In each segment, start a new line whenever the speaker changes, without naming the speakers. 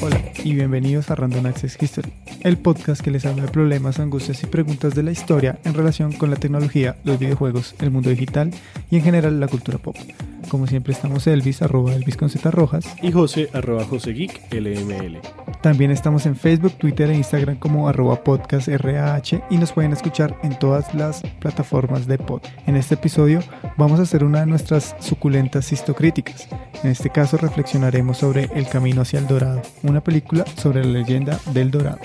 Hola y bienvenidos a Random Access History, el podcast que les habla de problemas, angustias y preguntas de la historia en relación con la tecnología, los videojuegos, el mundo digital y en general la cultura pop. Como siempre estamos Elvis, arroba Elvis con Z Rojas.
Y José, arroba José Geek, LML.
También estamos en Facebook, Twitter e Instagram como arroba podcast RAH y nos pueden escuchar en todas las plataformas de pod. En este episodio vamos a hacer una de nuestras suculentas histocríticas. En este caso reflexionaremos sobre El Camino hacia el Dorado, una película sobre la leyenda del Dorado.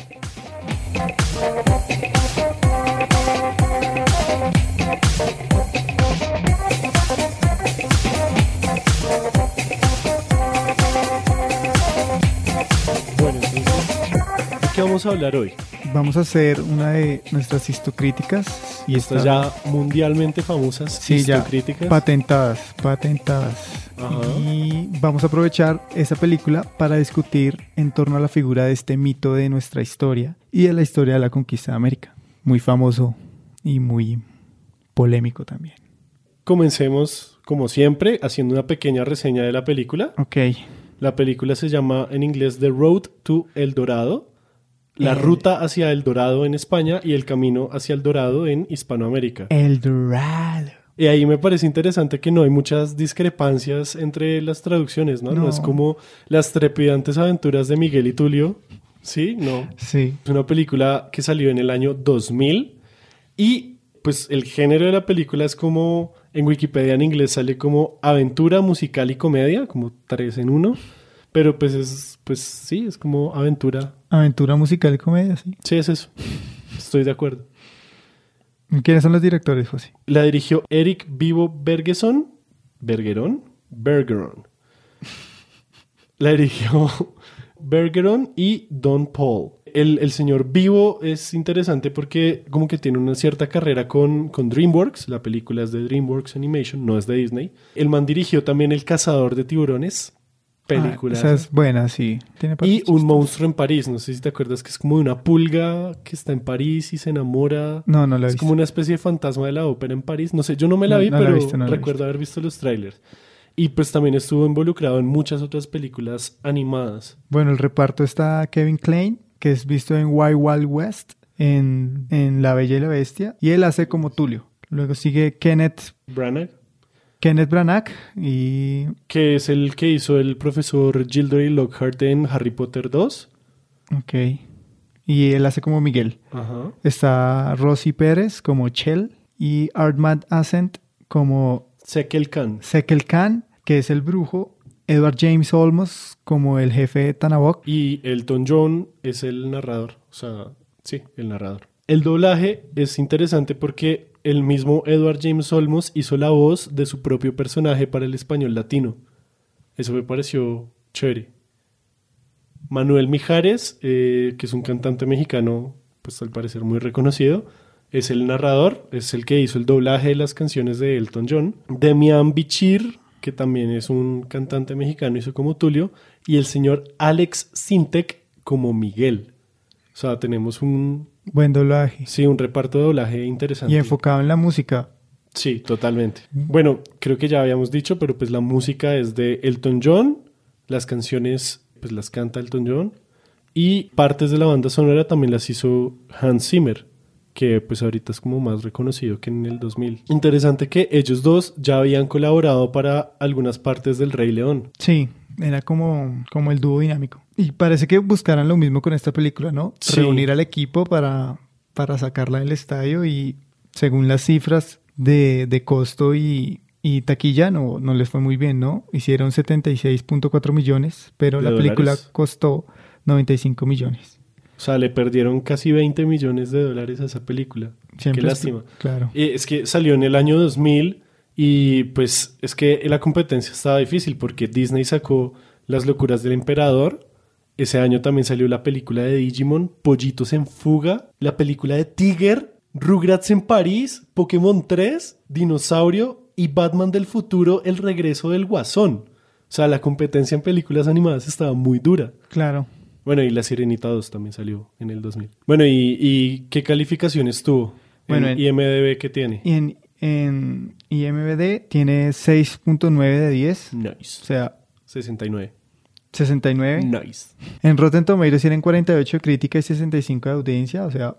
Vamos a hablar hoy?
Vamos a hacer una de nuestras histocríticas y
Estas
esta-
ya mundialmente famosas
Sí, ya
histocríticas.
patentadas, patentadas.
Ajá.
Y vamos a aprovechar esa película para discutir en torno a la figura de este mito de nuestra historia y de la historia de la conquista de América. Muy famoso y muy polémico también.
Comencemos, como siempre, haciendo una pequeña reseña de la película.
Ok,
La película se llama en inglés The Road to El Dorado, la ruta hacia El Dorado en España y el camino hacia El Dorado en Hispanoamérica.
El Dorado.
Y ahí me parece interesante que no hay muchas discrepancias entre las traducciones, ¿no? No,
No.
es como las trepidantes aventuras de Miguel y Tulio. Sí, no.
Sí,
Es una película que salió en el año 2000 y pues el género de la película es como en Wikipedia en inglés sale como aventura musical y comedia, como tres en uno, pero pues es pues sí, es como aventura.
Aventura musical y comedia, sí.
Sí, es eso. Estoy de acuerdo.
¿Quiénes son los directores, José?
La dirigió Eric Vivo Bergeson, Bergeron, Bergeron. La dirigió Bergeron y Don Paul. El, el señor Vivo es interesante porque como que tiene una cierta carrera con, con DreamWorks. La película es de DreamWorks Animation, no es de Disney. El man dirigió también El Cazador de Tiburones, película.
Ah, esa es buena, sí. Tiene
Y Un monstruo en París. No sé si te acuerdas que es como de una pulga que está en París y se enamora.
No, no la he
Es
visto.
como una especie de fantasma de la ópera en París. No sé, yo no me la
No,
vi,
no la
pero
visto, no la
recuerdo haber visto los trailers. Y pues también estuvo involucrado en muchas otras películas animadas.
Bueno, el reparto está Kevin Klein, que es visto en Wild Wild West, en, en La Bella y la Bestia, y él hace como Tulio. Luego sigue Kenneth,
Branagh,
Kenneth Branagh y...
que es el que hizo el profesor Gilderoy Lockhart en Harry Potter 2.
Ok. Y él hace como Miguel.
Ajá.
Está Rosy Pérez como Chell y Armand Ascent como
Sekel Khan.
Sekel Khan, que es el brujo. Edward James Olmos como el jefe de Tanabok.
Y Elton John es el narrador. O sea, sí, el narrador. El doblaje es interesante porque el mismo Edward James Olmos hizo la voz de su propio personaje para el español latino. Eso me pareció chévere. Manuel Mijares, eh, que es un cantante mexicano, pues al parecer muy reconocido, es el narrador, es el que hizo el doblaje de las canciones de Elton John. Demian Bichir, que también es un cantante mexicano, hizo como Tulio. Y el señor Alex Sintek como Miguel. O sea, tenemos un,
Buen doblaje.
sí, un reparto de doblaje interesante.
Y enfocado en la música.
Sí, totalmente. Bueno, creo que ya habíamos dicho, pero pues la música es de Elton John, las canciones pues las canta Elton John y partes de la banda sonora también las hizo Hans Zimmer, que pues ahorita es como más reconocido que en el 2000. Interesante que ellos dos ya habían colaborado para algunas partes del Rey León.
Sí, era como, como el dúo dinámico. Y parece que buscaran lo mismo con esta película, ¿no?
Sí.
Reunir al equipo para, para sacarla del estadio y según las cifras de, de costo y, y taquilla no, no les fue muy bien, ¿no? Hicieron 76.4 millones, pero
¿De
la película costó 95 millones.
O sea, le perdieron casi 20 millones de dólares a esa película.
Siempre
Qué lástima.
Claro.
Eh, Es que salió en el año 2000 y pues es que la competencia estaba difícil porque Disney sacó Las locuras del emperador. Ese año también salió la película de Digimon, Pollitos en fuga, la película de Tiger, Rugrats en París, Pokémon 3, Dinosaurio y Batman del futuro, El regreso del guasón. O sea, la competencia en películas animadas estaba muy dura.
Claro.
Bueno, y La Sirenita 2 también salió en el 2000. Bueno, ¿y, y qué calificaciones tuvo?
Bueno,
en IMDB que tiene.
Y en, en IMBD tiene 6.9 de 10, o
Nice.
sea,
69.
69.
Nice.
En Rotten Tomatoes tienen 48 de crítica y 65 de audiencia, o sea,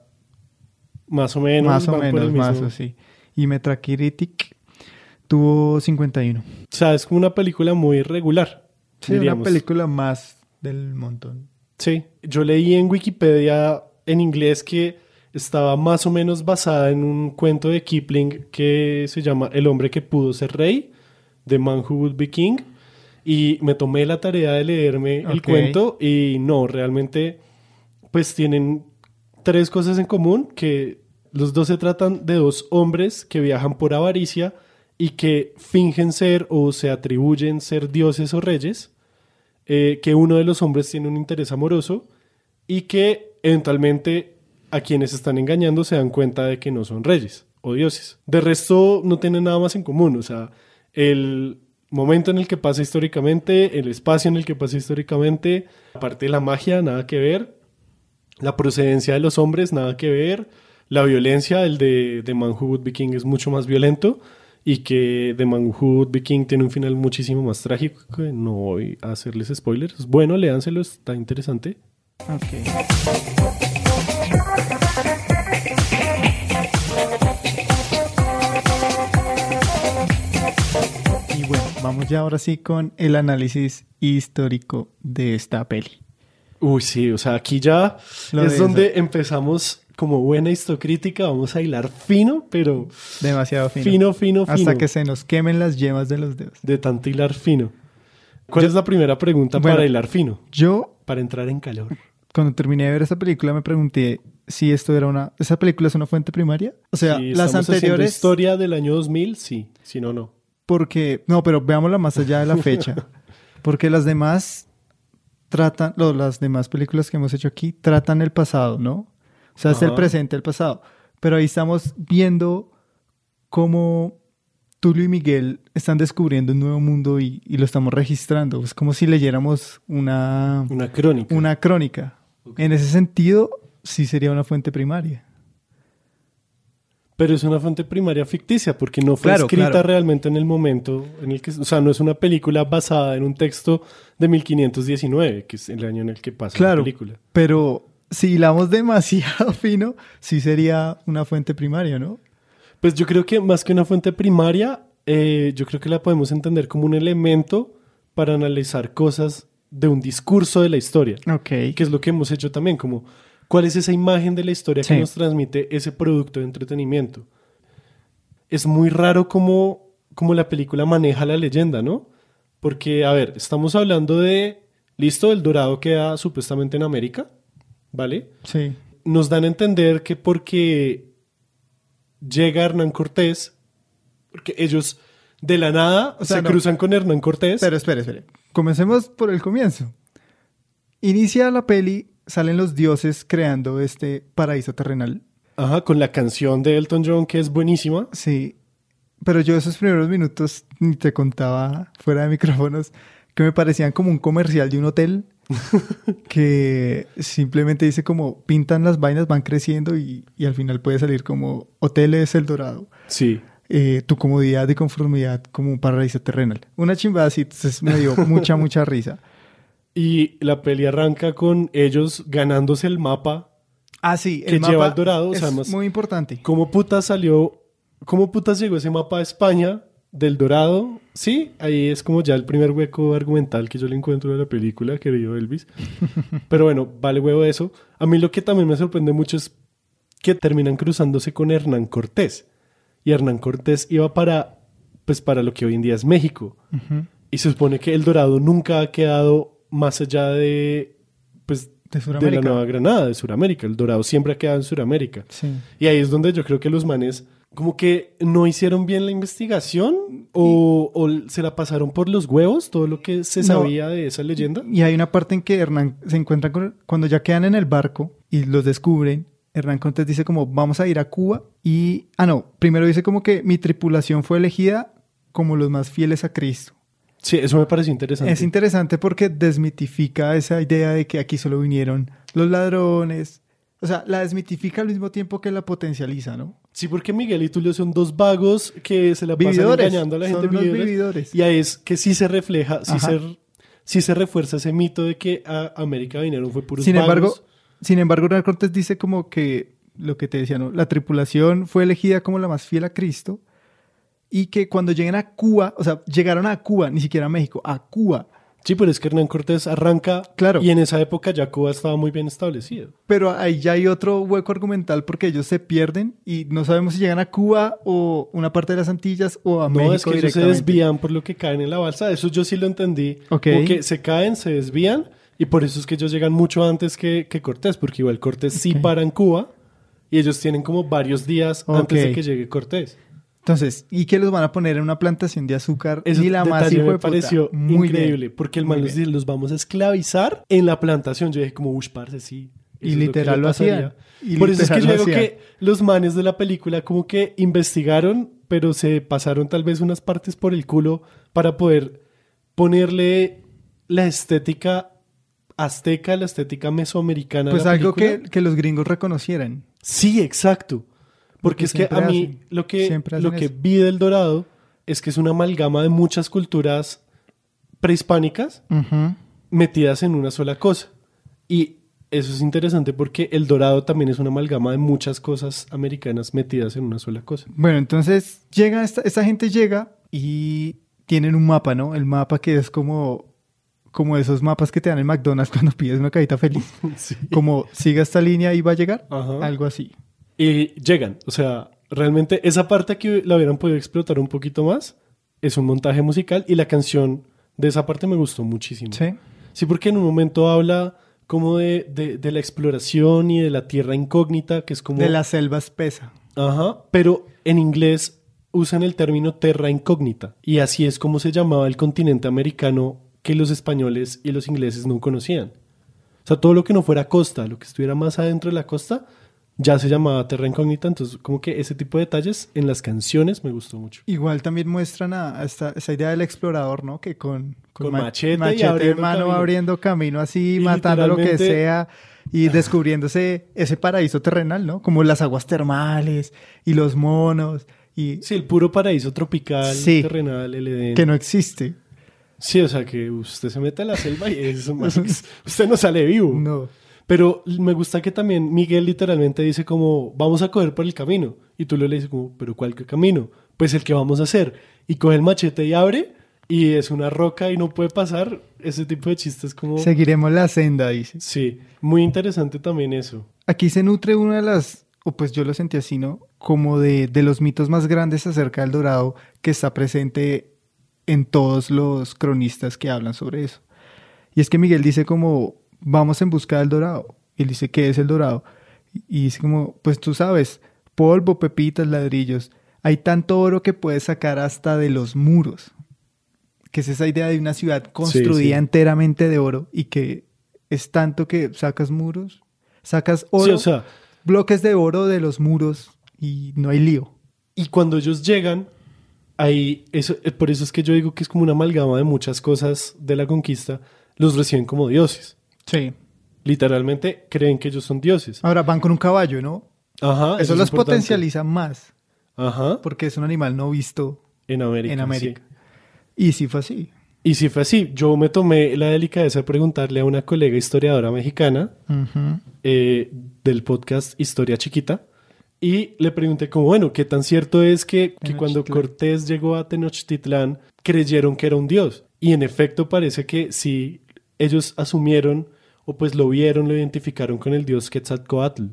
Más o menos.
más o menos, más o sí. Y Metacritic tuvo 51.
O sea, es como una película muy regular.
Sí, una
diríamos.
película más del montón.
Sí. Yo leí en Wikipedia en inglés que estaba más o menos basada en un cuento de Kipling que se llama El hombre que pudo ser rey, The Man Who Would Be King. Y me tomé la tarea de leerme el cuento y no, realmente pues tienen tres cosas en común, que los dos se tratan de dos hombres que viajan por avaricia y que fingen ser o se atribuyen ser dioses o reyes, eh, que uno de los hombres tiene un interés amoroso y que eventualmente a quienes están engañando se dan cuenta de que no son reyes o dioses. De resto no tienen nada más en común, o sea, el momento en el que pasa históricamente, el espacio en el que pasa históricamente, aparte de la magia, nada que ver, la procedencia de los hombres, nada que ver. La violencia, el de, de Man Who es mucho más violento y que The Man Who Would Be King tiene un final muchísimo más trágico. No voy a hacerles spoilers. Bueno, léanselo, está interesante.
Ok. Vamos ya ahora sí con el análisis histórico de esta peli.
Uy, sí, o sea, aquí ya
Lo
es
de
donde empezamos como buena histocrítica. Vamos a hilar fino, pero
Demasiado fino.
fino, fino, fino.
Hasta que se nos quemen las yemas de los dedos.
De tanto hilar fino. ¿Cuál es la primera pregunta
Bueno.
para hilar fino?
Yo,
Para entrar en calor.
cuando terminé de ver esta película, me pregunté si esto era una... ¿Esa película es una fuente primaria? O sea,
Si
las anteriores...
historia del año 2000, sí. Si no, no.
Porque, no, pero veámosla más allá de la fecha. Porque las demás tratan, lo- las demás películas que hemos hecho aquí tratan el pasado, ¿no? O sea, es el presente, el pasado. Pero ahí estamos viendo cómo Tulio y Miguel están descubriendo un nuevo mundo y, y lo estamos registrando. Es como si leyéramos una,
Una crónica.
una crónica. En ese sentido, sí sería una fuente primaria.
Pero es una fuente primaria ficticia porque no fue
Claro,
escrita
claro.
realmente en el momento en el que... O sea, no es una película basada en un texto de 1519, que es el año en el que pasa
Claro.
la película.
Pero si hilamos demasiado fino, sí sería una fuente primaria, ¿no?
Pues yo creo que más que una fuente primaria, eh, yo creo que la podemos entender como un elemento para analizar cosas de un discurso de la historia.
Ok.
que es lo que hemos hecho también, como cuál es esa imagen de la historia
Sí.
que nos transmite ese producto de entretenimiento. Es muy raro cómo, cómo la película maneja la leyenda, ¿no? Porque, a ver, estamos hablando de, listo, el dorado queda supuestamente en América, ¿vale?
Sí.
Nos dan a entender que porque llega Hernán Cortés, porque ellos de la nada
O sea,
se
no.
cruzan con Hernán Cortés.
Pero espere, espere. Comencemos por el comienzo. Inicia la peli, salen los dioses creando este paraíso terrenal.
Ajá, con la canción de Elton John que es buenísima.
Sí. Pero yo esos primeros minutos ni te contaba fuera de micrófonos que me parecían como un comercial de un hotel que simplemente dice como pintan las vainas, van creciendo y, y al final puede salir como Hoteles El Dorado.
Sí.
eh, tu comodidad y conformidad como un paraíso terrenal. Una chimbada así, entonces me dio mucha, mucha risa.
Y la peli arranca con ellos ganándose el mapa
Ah, sí.
que lleva el dorado, o
es
sea, además-
muy importante.
¿Cómo putas salió, cómo putas llegó ese mapa a España del dorado? Sí, ahí es como ya el primer hueco argumental que yo le encuentro de la película, querido Elvis. Pero bueno, vale huevo eso. A mí lo que también me sorprende mucho es que terminan cruzándose con Hernán Cortés. Y Hernán Cortés iba para, pues para lo que hoy en día es México. Y se supone que el dorado nunca ha quedado más allá de, pues,
De
de la. Nueva Granada, de Sudamérica. El dorado siempre ha quedado en Sudamérica.
Sí.
Y ahí es donde yo creo que los manes como que no hicieron bien la investigación o, o se la pasaron por los huevos, todo lo que se
No.
sabía de esa leyenda.
Y hay una parte en que Hernán se encuentra con... Cuando ya quedan en el barco y los descubren, Hernán Cortés dice como, vamos a ir a Cuba y... Ah, no. Primero dice como que mi tripulación fue elegida como los más fieles a Cristo.
Sí, eso me pareció interesante.
Es interesante porque desmitifica esa idea de que aquí solo vinieron los ladrones. O sea, la desmitifica al mismo tiempo que la potencializa, ¿no?
sí, porque Miguel y Tulio son dos vagos que se la pasan
Vividores.
engañando a la gente.
Son unos
vividores.
vividores.
Y ahí es que sí se refleja, sí se, sí se refuerza ese mito de que a América vinieron fue puros
Sin
vagos.
embargo, sin embargo, Hernán Cortés dice como que lo que te decía, ¿no? La tripulación fue elegida como la más fiel a Cristo y que cuando lleguen a Cuba, o sea, llegaron a Cuba, ni siquiera a México, a Cuba.
Sí, pero es que Hernán Cortés arranca
Claro.
y en esa época ya Cuba estaba muy bien establecido.
Pero ahí ya hay otro hueco argumental porque ellos se pierden y no sabemos si llegan a Cuba o una parte de las Antillas o a
No,
México
es que ellos se desvían por lo que caen en la balsa. Eso yo sí lo entendí.
Ok.
Como que se caen, se desvían y por eso es que ellos llegan mucho antes que, que Cortés, porque igual Cortés sí para en Cuba y ellos tienen como varios días antes de que llegue Cortés.
Entonces, ¿y qué los van a poner en una plantación de azúcar?
Eso
Ni la más
me
de puta.
pareció
Muy bien.
increíble, porque el man dice, los vamos a esclavizar en la plantación. Yo dije como, ush, parce, sí.
Y literal
le
lo hacían.
pasaría".
Y
Por eso es que yo
lo
digo que los manes de la película como que investigaron, pero se pasaron tal vez unas partes por el culo para poder ponerle la estética azteca, la estética mesoamericana. a
Pues
la
algo que los gringos reconocieran.
Sí, exacto. Porque es que a mí
hacen-
lo que, lo que
eso.
vi del Dorado es que es una amalgama de muchas culturas prehispánicas metidas en una sola cosa. Y eso es interesante porque el Dorado también es una amalgama de muchas cosas americanas metidas en una sola cosa.
Bueno, entonces llega esta, esta gente llega y tienen un mapa, ¿no? El mapa que es como, como esos mapas que te dan en McDonald's cuando pides una cajita feliz.
Sí.
Como siga esta línea y va a llegar.
Ajá.
Algo así.
Y llegan. O sea, realmente esa parte que la hubieran podido explotar un poquito más es un montaje musical y la canción de esa parte me gustó muchísimo.
Sí.
Sí, porque en un momento habla como de, de- de la exploración y de la tierra incógnita, que es como...
De la selva espesa.
Ajá, pero en inglés usan el término terra incógnita y así es como se llamaba el continente americano que los españoles y los ingleses no conocían. O sea, todo lo que no fuera costa, lo que estuviera más adentro de la costa, ya se llamaba terra incógnita. Entonces, como que ese tipo de detalles en las canciones me gustó mucho.
Igual también muestran a, a esta, esa idea del explorador, ¿no? Que con,
Con
ma-
machete y
en
abriendo
mano
camino.
abriendo camino así,
Y
matando lo que sea y descubriéndose ese paraíso terrenal, ¿no? Como las aguas termales y los monos y
Sí, el puro paraíso tropical,
Sí.
terrenal, el Edén.
que no existe.
Sí, o sea, que usted se mete a la selva y eso, man, usted no sale vivo.
No.
Pero me gusta que también Miguel literalmente dice como, vamos a coger por el camino. Y tú le dices como, pero ¿cuál camino? Pues el que vamos a hacer. Y coge el machete y abre y es una roca y no puede pasar. Ese tipo de chistes como...
Seguiremos la senda, dice.
Sí, muy interesante también eso.
Aquí se nutre una de las, o pues yo lo sentí así, ¿no? Como de, de los mitos más grandes acerca del dorado que está presente en todos los cronistas que hablan sobre eso. Y es que Miguel dice como, vamos en busca del dorado. Y él dice, ¿qué es el dorado? Y dice como, pues tú sabes, polvo, pepitas, ladrillos. Hay tanto oro que puedes sacar hasta de los muros. Que es esa idea de una ciudad construida
sí.
enteramente de oro y que es tanto que sacas muros, sacas oro,
Sí, o sea,
bloques de oro de los muros y no hay lío.
y cuando ellos llegan, ahí, eso, eh, por eso es que yo digo que es como una amalgama de muchas cosas de la conquista, los reciben como dioses.
Sí.
Literalmente creen que ellos son dioses.
Ahora van con un caballo, ¿no?
Ajá.
Eso,
es
los potencializa más
Ajá.
porque es un animal no visto
En América.
en América.
sí.
Y sí fue así.
Y si fue así, yo me tomé la delicadeza de preguntarle a una colega historiadora mexicana eh, del podcast Historia Chiquita y le pregunté como, bueno, ¿qué tan cierto es que, que cuando. Cortés llegó a Tenochtitlán creyeron que era un dios? Y en efecto parece que sí, ellos asumieron o pues lo vieron, lo identificaron con el dios Quetzalcoatl.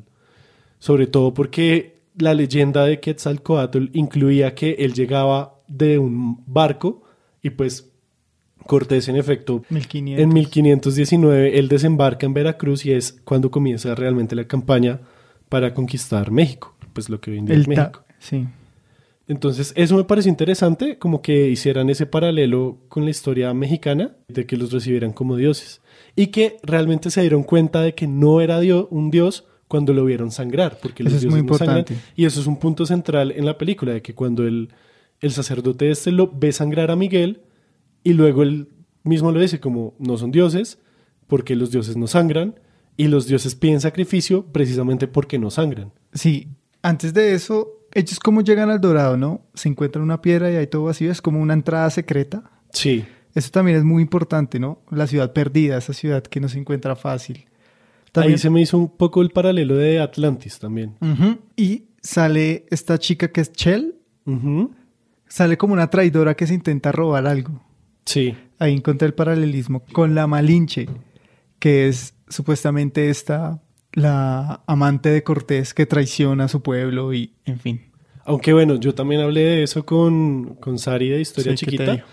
Sobre todo porque la leyenda de Quetzalcoatl incluía que él llegaba de un barco y pues Cortés en efecto
1500.
en 1519 él desembarca en Veracruz y es cuando comienza realmente la campaña para conquistar México, pues lo que hoy en día
El
es México.
Sí.
Entonces eso me pareció interesante, como que hicieran ese paralelo con la historia mexicana, de que los recibieran como dioses y que realmente se dieron cuenta de que no era dio- un dios cuando lo vieron sangrar, porque los
Eso es
dioses
muy
no sangran.
importante.
Y eso es un punto central en la película, de que cuando el, el sacerdote este lo ve sangrar a Miguel y luego él mismo lo dice como no son dioses, porque los dioses no sangran, y los dioses piden sacrificio precisamente porque no sangran.
Sí, antes de eso, ellos como llegan al Dorado, ¿no? Se encuentran una piedra y hay todo vacío, es como una entrada secreta.
Sí,
Eso también es muy importante, ¿no? La ciudad perdida, esa ciudad que no se encuentra fácil. También-
ahí se me hizo un poco el paralelo de Atlantis también.
Ujú. Y sale esta chica que es Chell,
Ujú.
sale como una traidora que se intenta robar algo.
Sí,
Ahí encontré el paralelismo con la Malinche, que es supuestamente esta, la amante de Cortés que traiciona a su pueblo y, en fin.
aunque bueno, yo también hablé de eso con, con Sari de Historia
Sí, ¿qué te
Chiquita.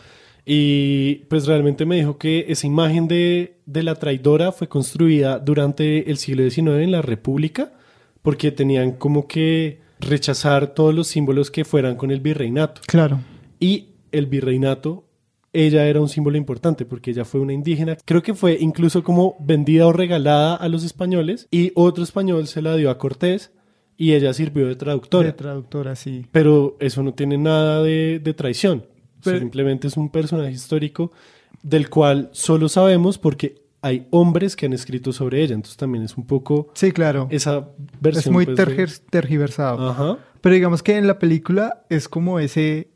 Y pues realmente me dijo que esa imagen de, de la traidora fue construida durante el siglo XIX en la República, porque tenían como que rechazar todos los símbolos que fueran con el virreinato.
Claro.
Y el virreinato, ella era un símbolo importante porque ella fue una indígena. Creo que fue incluso como vendida o regalada a los españoles y otro español se la dio a Cortés y ella sirvió de traductora.
De traductora, sí.
Pero eso no tiene nada de, de traición. O sea,
Pero-
simplemente es un personaje histórico del cual solo sabemos porque hay hombres que han escrito sobre ella. Entonces también es un poco
Sí, claro.
esa versión.
Es muy
pues,
tergiversado.
Ajá.
Pero digamos que en la película es como ese,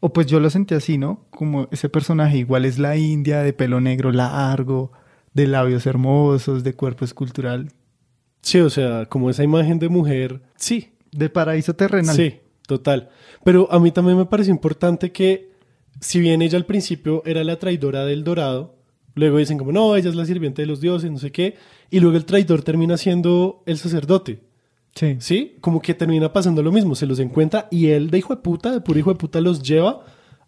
o pues yo lo sentí así, ¿no? Como ese personaje igual es la india de pelo negro largo, de labios hermosos, de cuerpo escultural,
Sí, o sea, como esa imagen de mujer. Sí,
de paraíso terrenal.
Sí, total. Pero a mí también me pareció importante que, si bien ella al principio era la traidora del dorado, luego dicen como, no, ella es la sirviente de los dioses, no sé qué, y luego el traidor termina siendo el sacerdote,
Sí.
¿sí? Como que termina pasando lo mismo, se los encuentra y él de hijo de puta, de puro hijo de puta, los lleva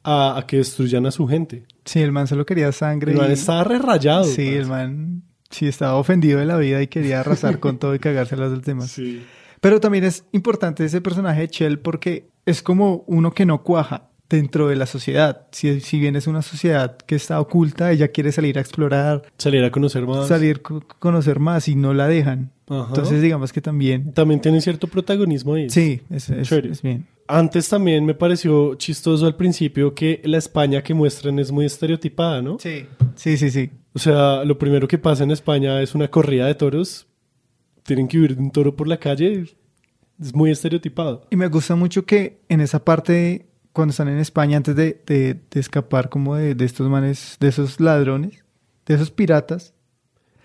a, a que destruyan a su gente.
Sí, el man solo quería sangre.
El man
y-
estaba re rayado.
Sí, el man sí estaba ofendido de la vida y quería arrasar con todo y cagarse a los demás.
Sí.
Pero también es importante ese personaje de Chell porque es como uno que no cuaja dentro de la sociedad. Si, si bien es una sociedad que está oculta, ella quiere salir a explorar,
Salir a conocer más.
salir a conocer más y no la dejan.
Ajá.
Entonces digamos que también...
También tiene cierto protagonismo ahí.
Sí, es, es bien.
Antes también me pareció chistoso al principio que la España que muestran es muy estereotipada, ¿no?
Sí, sí, sí, sí.
O sea, lo primero que pasa en España es una corrida de toros. Tienen que huir de un toro por la calle. Es muy estereotipado.
Y me gusta mucho que en esa parte, cuando están en España, antes de, de- de escapar como de, de estos manes, de esos ladrones, de esos piratas,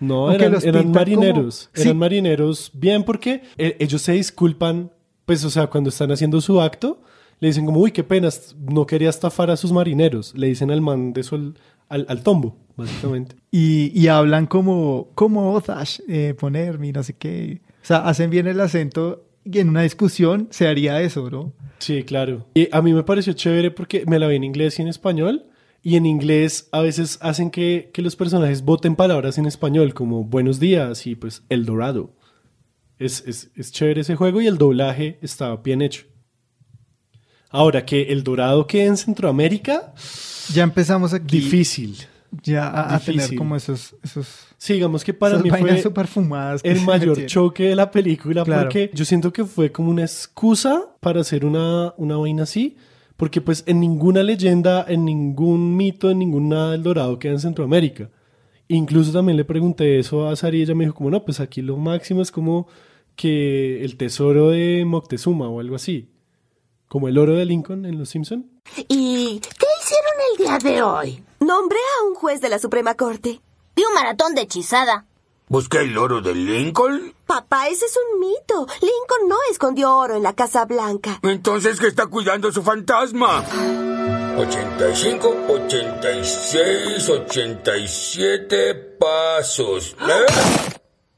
No, eran,
los
eran
pintan
marineros.
como-
Eran
Sí.
marineros bien porque eh, ellos se disculpan, pues, o sea, cuando están haciendo su acto, le dicen como, uy, qué pena, no quería estafar a sus marineros. Le dicen al man de sol, al, al tombo, básicamente.
y, y hablan como, como Otash, eh, ponerme, no sé qué. O sea, hacen bien el acento y en una discusión se haría eso, ¿no?
Sí, claro. Y a mí me pareció chévere porque me la vi en inglés y en español. Y en inglés a veces hacen que, que los personajes voten palabras en español, como buenos días y pues El Dorado. Es, es, es chévere ese juego y el doblaje está bien hecho. Ahora, que El Dorado quede en Centroamérica,
Ya empezamos aquí
difícil.
ya a, a tener como esos, esos
Sí, digamos que para mí fue el mayor choque de la película
Claro.
porque yo siento que fue como una excusa para hacer una, una vaina así. Porque pues en ninguna leyenda, en ningún mito, en ningún nada del dorado queda en Centroamérica. Incluso también le pregunté eso a Sari y ella me dijo como no, pues aquí lo máximo es como que el tesoro de Moctezuma o algo así. Como el oro de Lincoln en Los Simpson.
¿Y qué hicieron el día de hoy? Nombré a un juez de la Suprema Corte.
Y un maratón de hechizada.
¿Busqué el oro de Lincoln?
Papá, ese es un mito. Lincoln no escondió oro en la Casa Blanca.
Entonces, ¿qué está cuidando su fantasma? 85, 86, 87 pasos. ¿Eh?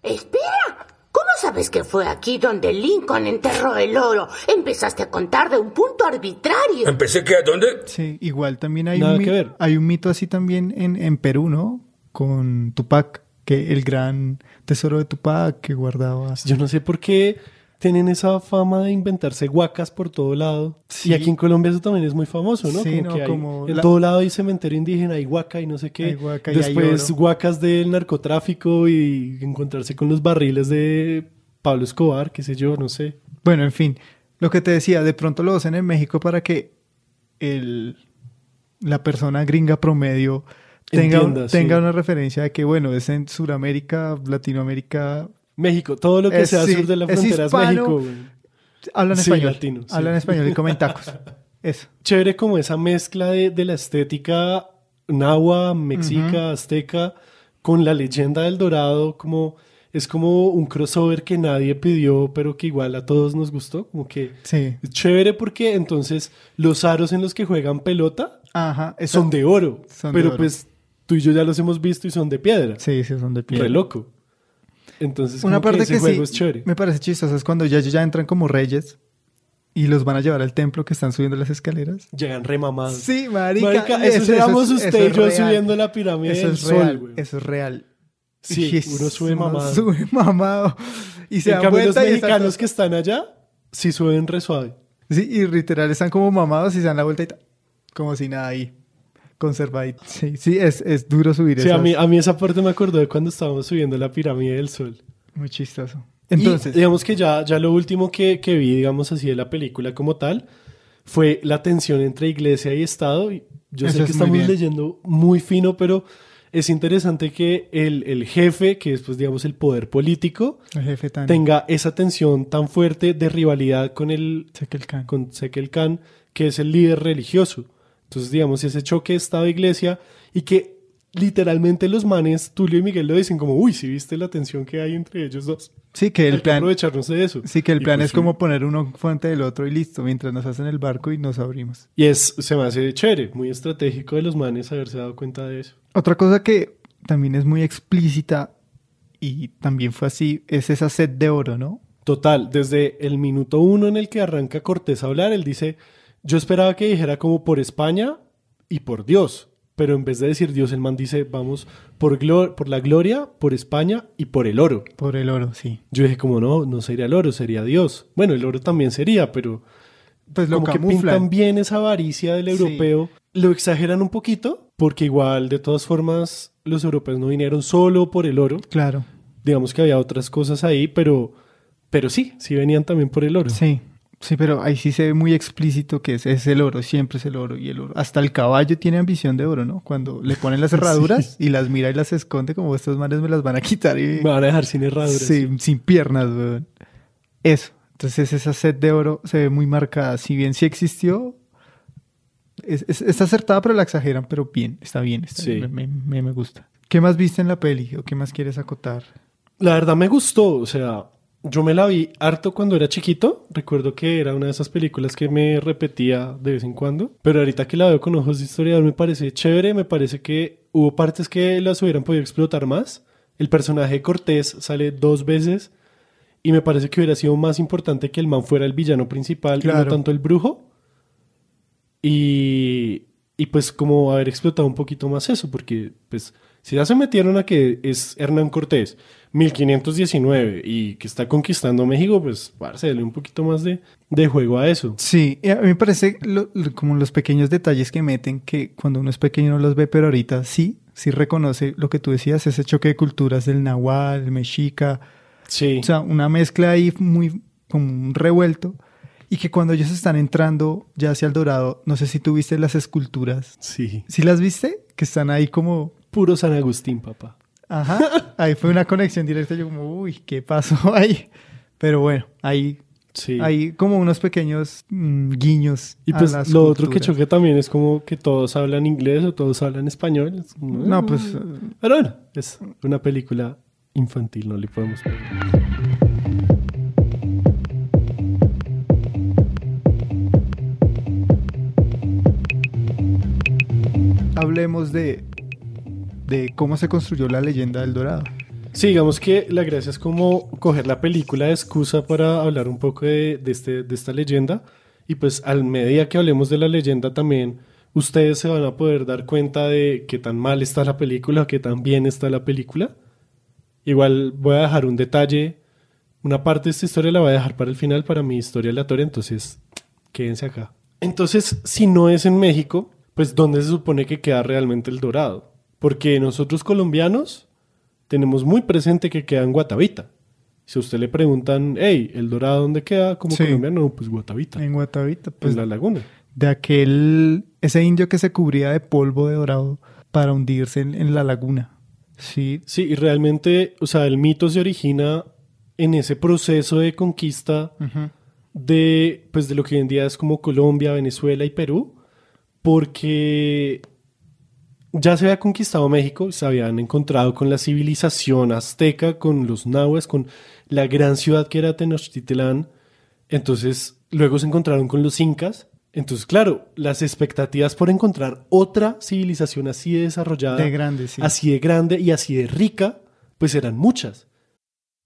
Espera. ¿Cómo sabes que fue aquí donde Lincoln enterró el oro? Empezaste a contar de un punto arbitrario.
¿Empecé que a dónde?
Sí, igual también hay,
Nada
un,
que ver.
hay un mito así también en, en Perú, ¿no? Con Tupac, que el gran tesoro de Tupac que guardaba.
Yo no sé por qué tienen esa fama de inventarse guacas por todo lado.
Sí.
Y aquí en Colombia eso también es muy famoso, ¿no?
Sí,
como
no,
que hay-
como
en
la-
todo lado hay cementerio indígena, hay huaca y no sé qué.
Hay huaca y hay
Después
oro.
guacas del narcotráfico y encontrarse con los barriles de Pablo Escobar, qué sé yo, no sé.
Bueno, en fin, lo que te decía, de pronto lo hacen en México para que el, la persona gringa promedio tenga,
Entienda,
tenga
sí.
una referencia de que, bueno, es en Sudamérica, Latinoamérica,
México, todo lo que
Es-
sea
sí,
sur de la
es
frontera es
hispano.
México. güey.
hablan
Sí,
español.
latino.
Hablan español y comen tacos. Eso.
Chévere como esa mezcla de, de la estética nahua, mexica, azteca, con la leyenda del dorado, como es como un crossover que nadie pidió, pero que igual a todos nos gustó, como que
Sí.
es chévere porque entonces los aros en los que juegan pelota
Ajá.
son de oro,
Son de
pero
oro.
pues tú y yo ya los hemos visto y son de piedra,
Sí, sí, son de piel.
re loco. Entonces
Una
como que
parte
ese
que,
juego
sí
es chévere.
me parece chistosa es cuando ya, ya entran como reyes y los van a llevar al templo que están subiendo las escaleras.
Llegan remamados.
Sí, marica.
Marica,
eso-
eso, éramos
es-
usted
eso
y yo
real.
subiendo la pirámide
Eso
del
es
sol,
real.
güey.
Eso es real.
Sí,
Y
uno sube mamado.
Sube mamado. Y se
en
dan
cambio, los
vuelta y están
mexicanos que están allá, sí suben re suave.
Sí, y literal están como mamados y se dan la vuelta y como si nada ahí. Conservadito. Sí, sí, es, es duro subir
Sí, a mí, a mí esa parte me acordó de cuando estábamos subiendo la pirámide del sol.
Muy chistoso.
Entonces, digamos que ya, ya lo último que, que vi, digamos así, de la película como tal, fue la tensión entre iglesia y Estado. Yo sé que
es
estamos leyendo muy fino, pero es interesante que el, el jefe, que es, pues, digamos, el poder político,
el jefe
tenga esa tensión tan fuerte de rivalidad con el, con Sekel Khan, que es el líder religioso. Entonces, digamos, ese choque Estado-Iglesia y que literalmente los manes, Tulio y Miguel, lo dicen como, uy, si viste la tensión que hay entre ellos dos.
Sí, que
Hay
el
que
plan...
aprovecharnos de eso.
Sí, que el
Y
plan
pues
es como poner uno fuente del otro y listo, mientras nos hacen el barco y nos abrimos.
Y es, se me hace chévere, muy estratégico de los manes haberse dado cuenta de eso.
Otra cosa que también es muy explícita y también fue así, es esa sed de oro, ¿no?
Total, desde el minuto uno en el que arranca Cortés a hablar, él dice, yo esperaba que dijera como por España y por Dios, pero en vez de decir Dios, el man dice, vamos por, por la gloria, por España y por el oro.
Por el oro, sí.
Yo dije, como no, no sería el oro, sería Dios. Bueno, el oro también sería, pero
Pues lo
como que
camuflan.
pintan bien esa avaricia del
Sí.
europeo. Lo exageran un poquito, porque igual, de todas formas, los europeos no vinieron solo por el oro.
Claro,
Digamos que había otras cosas ahí, pero, pero sí, sí venían también por el oro.
sí. Sí, pero ahí sí se ve muy explícito que es, es el oro, siempre es el oro y el oro. Hasta el caballo tiene ambición de oro, ¿no? Cuando le ponen las herraduras y las mira y las esconde como estos manes me las van a quitar y...
Me van a dejar sin herraduras.
Sí, sin piernas, weón. Eso. Entonces esa sed de oro se ve muy marcada. Si bien sí existió, es, es- está acertada, pero la exageran, pero bien, está bien, está
Sí.
bien, me, me- me gusta. ¿Qué más viste en la peli o qué más quieres acotar?
La verdad me gustó, o sea, yo me la vi harto cuando era chiquito. Recuerdo que era una de esas películas que me repetía de vez en cuando. Pero ahorita que la veo con ojos de historiador me parece chévere, me parece que hubo partes que las hubieran podido explotar más. El personaje de Cortés sale dos veces y me parece que hubiera sido más importante que el man fuera el villano principal y no tanto el brujo. Y, y pues como haber explotado un poquito más eso, porque pues si ya se metieron a que es Hernán Cortés, 1519, y que está conquistando México, pues dale un poquito más de, de juego a eso.
Sí, y a mí me parece lo- lo- como los pequeños detalles que meten que cuando uno es pequeño no los ve, pero ahorita sí, sí reconoce lo que tú decías, ese choque de culturas del nahual, el mexica,
Sí,
O sea, una mezcla ahí muy como un revuelto. Y que cuando ellos están entrando ya hacia el dorado, no sé si tú viste las esculturas.
sí.
¿Sí las viste? Que están ahí como...
Puro San Agustín, papá.
Ajá. Ahí fue una conexión directa. Yo como, uy, ¿qué pasó ahí? Pero bueno, ahí
Sí.
Hay como unos pequeños mm, guiños.
Y
a
pues
las
lo otro que choque también es como que todos hablan inglés o todos hablan español. Como,
No,
eh,
pues
Pero bueno, es una película infantil, no le podemos pedir.
hablemos de, de cómo se construyó la leyenda del Dorado.
Sí, digamos que la gracia es como coger la película de excusa para hablar un poco de, este, de esta leyenda. Y pues al medida que hablemos de la leyenda también, ustedes se van a poder dar cuenta de qué tan mal está la película o qué tan bien está la película. Igual voy a dejar un detalle, una parte de esta historia la voy a dejar para el final, para mi historia aleatoria, entonces quédense acá. Entonces, si no es en México, pues ¿dónde se supone que queda realmente el dorado? Porque nosotros colombianos tenemos muy presente que queda en Guatavita. Si a usted le preguntan, hey, ¿el dorado dónde queda? Como
Sí.
colombiano, pues Guatavita,
En Guatavita, pues
en la laguna.
de aquel, ese indio que se cubría de polvo de dorado para hundirse en, en la laguna. Sí,
Sí, y realmente, o sea, el mito se origina en ese proceso de conquista de, pues, de lo que hoy en día es como Colombia, Venezuela y Perú, porque ya se había conquistado México, se habían encontrado con la civilización azteca, con los nahuas, con la gran ciudad que era Tenochtitlán. Entonces, luego se encontraron con los incas. Entonces, claro, las expectativas por encontrar otra civilización así de desarrollada,
de grande, sí.
así de grande y así de rica, pues eran muchas.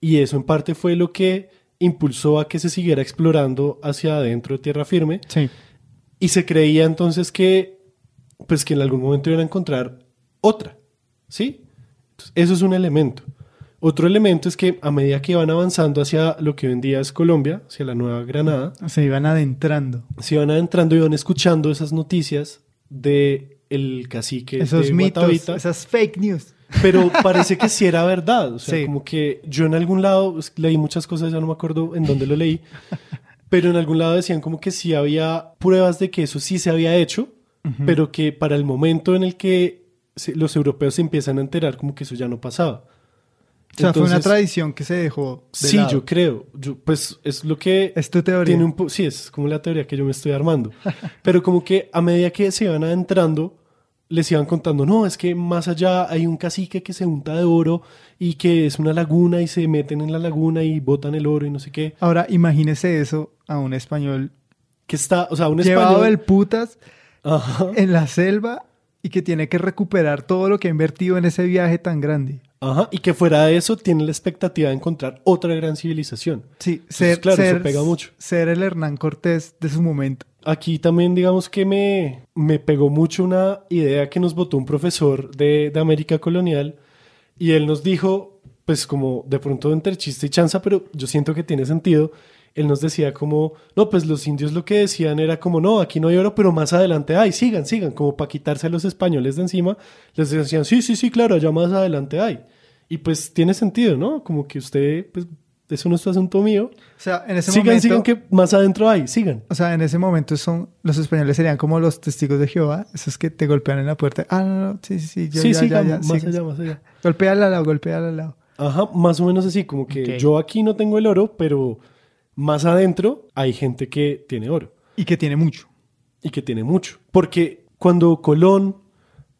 Y eso en parte fue lo que impulsó a que se siguiera explorando hacia adentro de tierra firme.
Sí.
Y se creía entonces que, pues que en algún momento iban a encontrar otra. ¿Sí? Entonces, eso es un elemento. Otro elemento es que a medida que iban avanzando hacia lo que hoy en día es Colombia, hacia la Nueva Granada,
Se iban adentrando.
se iban adentrando y iban escuchando esas noticias de el cacique
Esos
de
mitos,
Guatavita.
esas fake news.
Pero parece que sí era verdad. O sea,
Sí.
como que yo en algún lado leí muchas cosas, ya no me acuerdo en dónde lo leí. pero en algún lado decían como que sí había pruebas de que eso sí se había hecho, pero que para el momento en el que los europeos se empiezan a enterar, como que eso ya no pasaba.
O sea, fue una
Entonces,
tradición que se dejó. de
Sí,
lado.
yo creo. Yo, pues es lo que
Es tu teoría.
tiene un sí, es como la teoría que yo me estoy armando. Pero como que a medida que se iban adentrando, les iban contando, no, es que más allá hay un cacique que se unta de oro y que es una laguna y se meten en la laguna y botan el oro y no sé qué.
Ahora, imagínese eso a un español
Que está, o sea, un
llevado
español...
del putas
Ajá,
en la selva y que tiene que recuperar todo lo que ha invertido en ese viaje tan grande.
Ajá, y que fuera de eso tiene la expectativa de encontrar otra gran civilización.
Sí,
Entonces,
ser,
claro, eso pega mucho.
ser el Hernán Cortés de su momento.
Aquí también digamos que me, me pegó mucho una idea que nos botó un profesor de, de América Colonial y él nos dijo, pues como de pronto entre chiste y chanza, pero yo siento que tiene sentido, él nos decía como, no, pues los indios lo que decían era como, no, aquí no hay oro, pero más adelante hay, sigan, sigan, como para quitarse a los españoles de encima, les decían, sí, sí, sí, claro, allá más adelante hay. Y pues tiene sentido, ¿no? Como que usted, pues eso no es asunto mío.
O sea, en ese
sigan,
momento,
sigan que más adentro hay, sigan.
o sea, en ese momento son los españoles serían como los testigos de Jehová, esos que te golpean en la puerta. Ah, no, no, sí, sí, sí, yo
sí,
ya,
sigan,
ya, ya,
más allá, más allá.
Golpea al lado, golpea al lado.
Ajá, más o menos así, como que yo aquí no tengo el oro, pero más adentro hay gente que tiene oro
Y que tiene mucho.
y que tiene mucho. Porque cuando Colón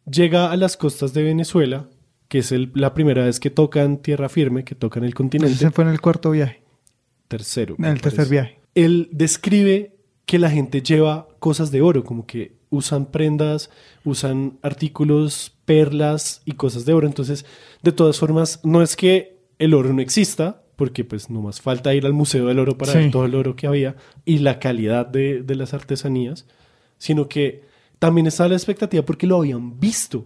llega a las costas de Venezuela, que es el- la primera vez que tocan tierra firme, que tocan el continente,
Ese fue en el cuarto viaje,
tercero.
en el tercer
parece.
viaje.
Él describe que la gente lleva cosas de oro, como que usan prendas, usan artículos, perlas y cosas de oro. Entonces, de todas formas, no es que el oro no exista, porque pues no más falta ir al Museo del Oro para
Sí.
ver todo el oro que había y la calidad de, de las artesanías, sino que también estaba la expectativa porque lo habían visto.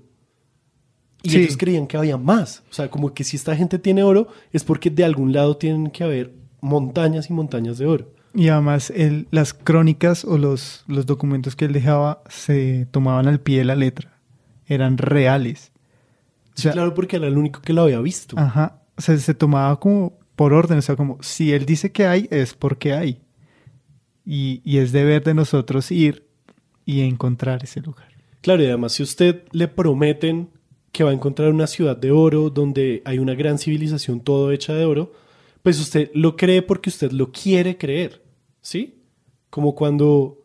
Y
Sí.
ellos creían que había más. O sea, como que si esta gente tiene oro, es porque de algún lado tienen que haber montañas y montañas de oro.
Y además él- las crónicas o los, los documentos que él dejaba se tomaban al pie de la letra. Eran reales. O
Sí,
sea,
claro, porque era el único que lo había visto.
Ajá. O sea, se tomaba como por orden. O sea, como si él dice que hay, es porque hay. Y, es deber de nosotros ir y encontrar ese lugar.
Claro, y además, si usted le prometen que va a encontrar una ciudad de oro donde hay una gran civilización todo hecha de oro, pues usted lo cree porque usted lo quiere creer, ¿sí? Como cuando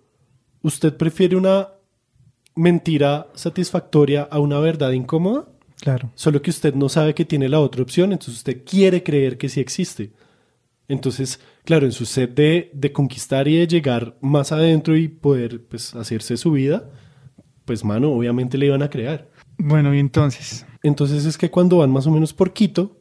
usted prefiere una mentira satisfactoria a una verdad incómoda,
Claro.
solo que usted no sabe que tiene la otra opción, entonces usted quiere creer que sí existe. Entonces, claro, en su sed de, de conquistar y de llegar más adentro y poder pues, hacerse su vida, pues mano, obviamente le iban a crear.
Bueno, y entonces.
Entonces es que cuando van más o menos por Quito,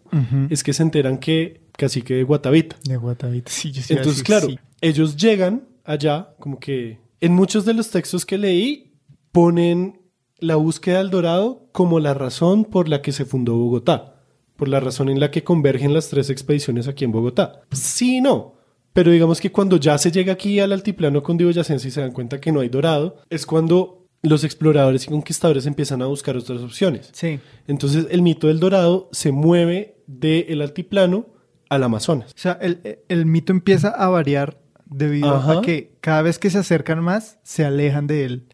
es que se enteran que casi que de Guatavita.
De Guatavita. Sí, yo
Entonces,
decir
claro,
sí.
ellos llegan allá, como que en muchos de los textos que leí ponen la búsqueda del dorado como la razón por la que se fundó Bogotá, por la razón en la que convergen las tres expediciones aquí en Bogotá. Sí y no, pero digamos que cuando ya se llega aquí al altiplano condiboyacense y se dan cuenta que no hay dorado, es cuando los exploradores y conquistadores empiezan a buscar otras opciones.
Sí.
Entonces el mito del dorado se mueve del altiplano al Amazonas.
O sea, el, el mito empieza a variar debido
Ajá.
a que cada vez que se acercan más, se alejan de él.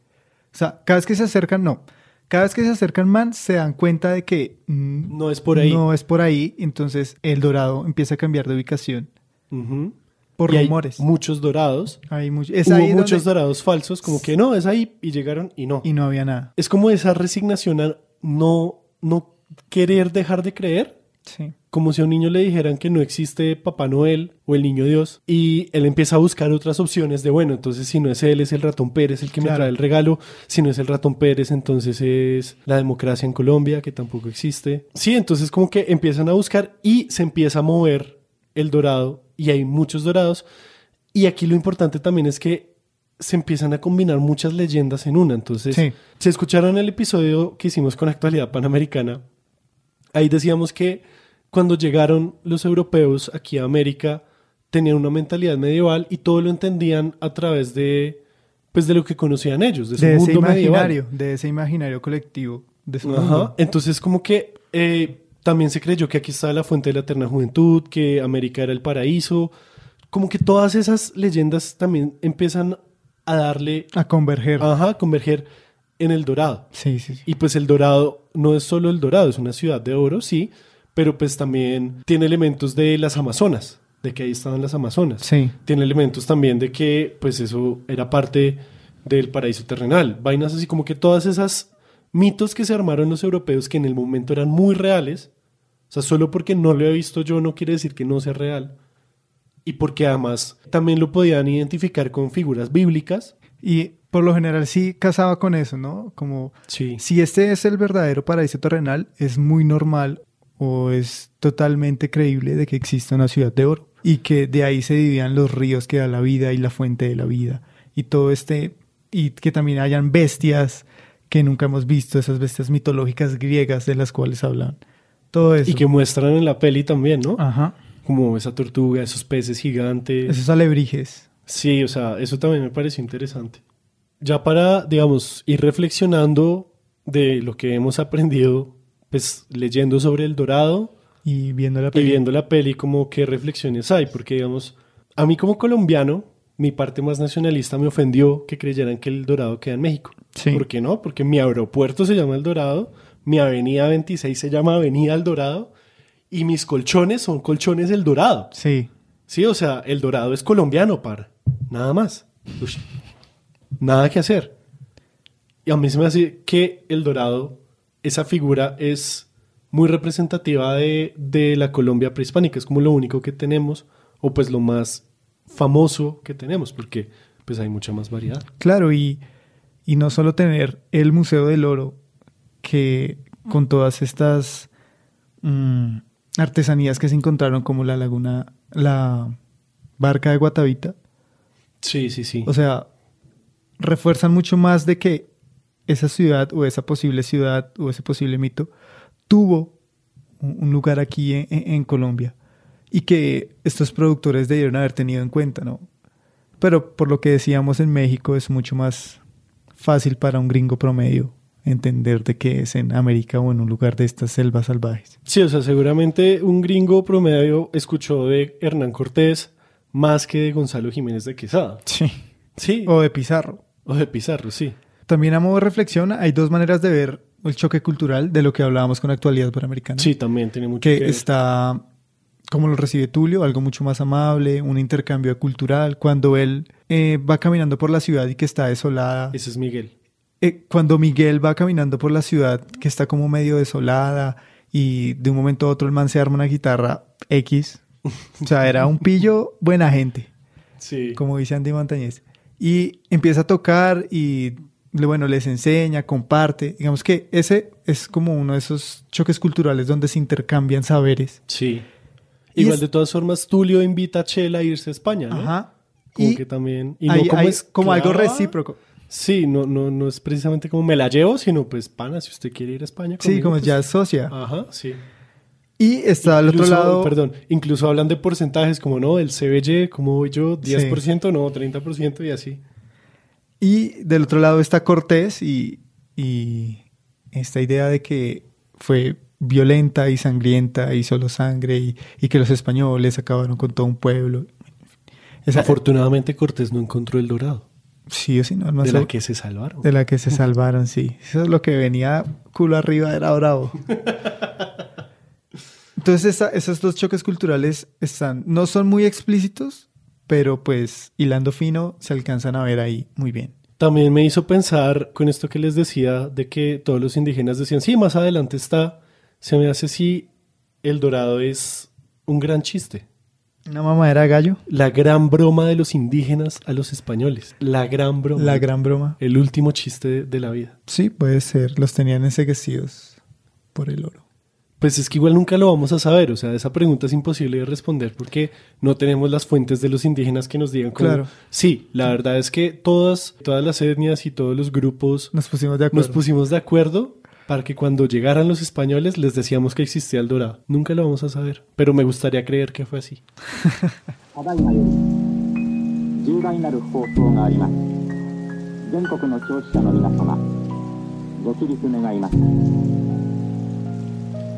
O sea, cada vez que se acercan, no. Cada vez que se acercan más, se dan cuenta de que mm,
No es por ahí.
No es por ahí. Entonces, el dorado empieza a cambiar de ubicación por
Y hay
rumores.
muchos dorados.
Hay mucho- es
Hubo
ahí
muchos
donde-
dorados falsos, como que no, es ahí, y llegaron y no.
Y no había nada.
Es como esa resignación a no, no querer dejar de creer,
Sí.
Como si a un niño le dijeran que no existe Papá Noel o el Niño Dios, y él empieza a buscar otras opciones de, bueno, entonces si no es él, es el ratón Pérez el que me trae el regalo, si no es el ratón Pérez, entonces es la democracia en Colombia, que tampoco existe. Sí, entonces como que empiezan a buscar y se empieza a mover el dorado, y hay muchos dorados, y aquí lo importante también es que se empiezan a combinar muchas leyendas en una. Entonces,
Sí.
si escucharon el episodio que hicimos con Actualidad Panamericana, ahí decíamos que cuando llegaron los europeos aquí a América, tenían una mentalidad medieval y todo lo entendían a través de, pues, de lo que conocían ellos, de su
De ese
medieval.
imaginario, de ese imaginario colectivo. De su
Ajá.
mundo.
Entonces, como que eh, también se creyó que aquí estaba la fuente de la eterna juventud, que América era el paraíso. Como que todas esas leyendas también empiezan a darle,
A converger.
ajá, a converger en el dorado.
Sí, sí, sí.
Y pues el dorado no es solo el dorado, es una ciudad de oro, sí, pero pues también tiene elementos de las Amazonas, de que ahí estaban las Amazonas.
Sí.
Tiene elementos también de que pues eso era parte del paraíso terrenal. Vainas así como que todas esas mitos que se armaron los europeos que en el momento eran muy reales. O sea, solo porque no lo he visto yo no quiere decir que no sea real. Y porque además también lo podían identificar con figuras bíblicas.
Y por lo general sí casaba con eso, ¿no? Como
Sí.
si este es el verdadero paraíso terrenal, es muy normal o es totalmente creíble de que existe una ciudad de oro y que de ahí se dividían los ríos que da la vida y la fuente de la vida y todo este y que también hayan bestias que nunca hemos visto, esas bestias mitológicas griegas de las cuales hablan. Todo eso.
Y que muestran en la peli también, ¿no?
Ajá.
Como esa tortuga, esos peces gigantes.
Esos alebrijes.
Sí, o sea, eso también me pareció interesante. Ya para, digamos, ir reflexionando de lo que hemos aprendido, pues leyendo sobre el dorado,
Y viendo la
Y
peli.
viendo la peli, como qué reflexiones hay, porque digamos, a mí como colombiano, mi parte más nacionalista me ofendió que creyeran que el Dorado queda en México.
Sí.
¿Por qué no? Porque mi aeropuerto se llama El Dorado, mi avenida 26 se llama Avenida El Dorado y mis colchones son colchones El Dorado.
Sí.
Sí, o sea, El Dorado es colombiano, par. Nada más. Nada que hacer. Y a mí se me hace que El Dorado, esa figura es muy representativa de, de la Colombia prehispánica. Es como lo único que tenemos, o pues lo más famoso que tenemos, porque pues hay mucha más variedad.
Claro, y, y no solo tener el Museo del Oro, que con todas estas mm, artesanías que se encontraron, como la laguna, la barca de Guatavita,
Sí, sí, sí.
o sea, refuerzan mucho más de que esa ciudad o esa posible ciudad o ese posible mito tuvo un lugar aquí en Colombia y que estos productores debieron haber tenido en cuenta, ¿no? Pero por lo que decíamos en México es mucho más fácil para un gringo promedio entender de qué es en América o en un lugar de estas selvas salvajes.
Sí, o sea, seguramente un gringo promedio escuchó de Hernán Cortés más que de Gonzalo Jiménez de Quesada.
Sí.
Sí.
O de Pizarro.
O de Pizarro, sí.
También a modo de reflexión, hay dos maneras de ver el choque cultural de lo que hablábamos con actualidad panamericana.
Sí, también tiene mucho
que
que
está como lo recibe Tulio, algo mucho más amable, un intercambio cultural. Cuando él eh, va caminando por la ciudad y que está desolada,
Ese es Miguel.
eh, cuando Miguel va caminando por la ciudad que está como medio desolada y de un momento a otro el man se arma una guitarra X, o sea, era un pillo buena gente
Sí.
como dice Andy Montañez. Y empieza a tocar y, bueno, les enseña, comparte. Digamos que ese es como uno de esos choques culturales donde se intercambian saberes.
Sí.
Y
Igual
es-
de todas formas, Tulio invita a Chela a irse a España, ¿no?
Ajá.
Como
y
que también. Y no como,
hay
es
como algo recíproco.
Sí, no, no, no es precisamente como me la llevo, sino pues, pana, si usted quiere ir a España.
Sí, como
pues-
ya es socia.
Ajá, sí.
Y está al otro lado.
Perdón, incluso hablan de porcentajes como, no, el CBY, como voy yo, 10%, no, 30% y así.
Y del otro lado está Cortés y, y esta idea de que fue violenta y sangrienta y solo sangre y, y que los españoles acabaron con todo un pueblo. Esa,
Afortunadamente Cortés no encontró el dorado,
sí o sí, no, no
de la que se salvaron.
De la que se salvaron, sí. Eso es lo que venía culo arriba, era bravo. Entonces, esa- esos dos choques culturales están, no son muy explícitos, pero pues hilando fino se alcanzan a ver ahí muy bien.
También me hizo pensar con esto que les decía de que todos los indígenas decían, sí, más adelante está, se me hace si el dorado es un gran chiste.
Una mamadera de gallo,
La gran broma de los indígenas a los españoles. La gran broma.
la gran broma.
El último chiste de, de la vida.
Sí, puede ser. Los tenían enseguecidos por el oro.
Pues es que igual nunca lo vamos a saber. O sea, esa pregunta es imposible de responder porque no tenemos las fuentes de los indígenas que nos digan cómo.
Claro.
Sí, la verdad es que todas, todas las etnias y todos los grupos
Nos pusimos de acuerdo.
nos pusimos de acuerdo para que cuando llegaran los españoles les decíamos que existía el dorado. Nunca lo vamos a saber, pero me gustaría creer que fue así.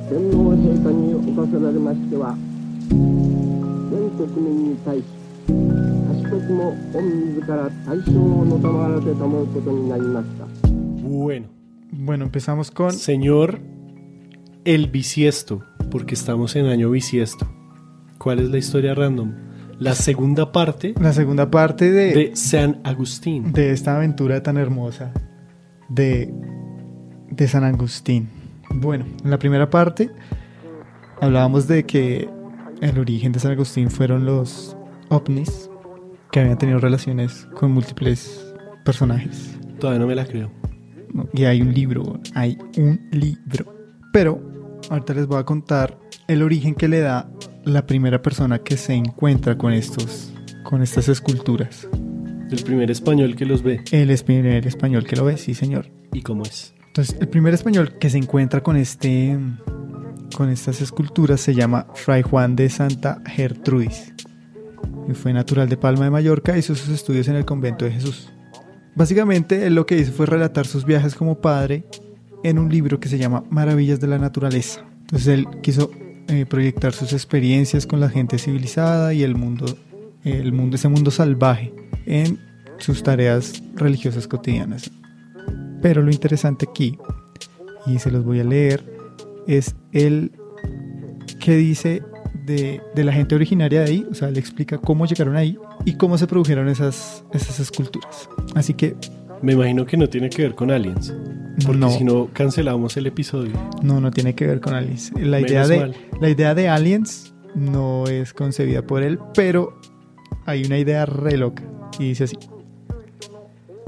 天皇陛下におかせられましては全国民に対し賢くも御自ら大正をのたまらせたもうことになりました
Bueno,
Bueno, empezamos con
señor el bisiesto, porque estamos en año bisiesto. ¿Cuál es la historia random? La segunda parte
la segunda parte de,
de San Agustín.
de esta aventura tan hermosa de, de San Agustín. Bueno, en la primera parte hablábamos de que el origen de San Agustín fueron los ovnis que habían tenido relaciones con múltiples personajes.
Todavía no me la creo.
Y hay un libro, hay un libro. Pero ahorita les voy a contar el origen que le da la primera persona que se encuentra con estos, con estas esculturas.
El primer español que los ve.
El primer español que lo ve, sí señor.
¿Y cómo es?
Entonces, el primer español que se encuentra con este con estas esculturas se llama Fray Juan de Santa Gertrudis. Y fue natural de Palma de Mallorca hizo sus estudios en el convento de Jesús. Básicamente, él lo que hizo fue relatar sus viajes como padre en un libro que se llama Maravillas de la Naturaleza. Entonces, él quiso eh, proyectar sus experiencias con la gente civilizada y el mundo, el mundo, ese mundo salvaje en sus tareas religiosas cotidianas. Pero lo interesante aquí, y se los voy a leer, es el que dice de, de, la gente originaria de ahí, o sea, le explica cómo llegaron ahí y cómo se produjeron esas, esas esculturas. Así que...
Me imagino que no tiene que ver con aliens. Porque
No.
si no, cancelamos el episodio.
No, no tiene que ver con aliens. La
Menos
idea, de,
mal.
la idea de aliens no es concebida por él, pero hay una idea re loca y dice así.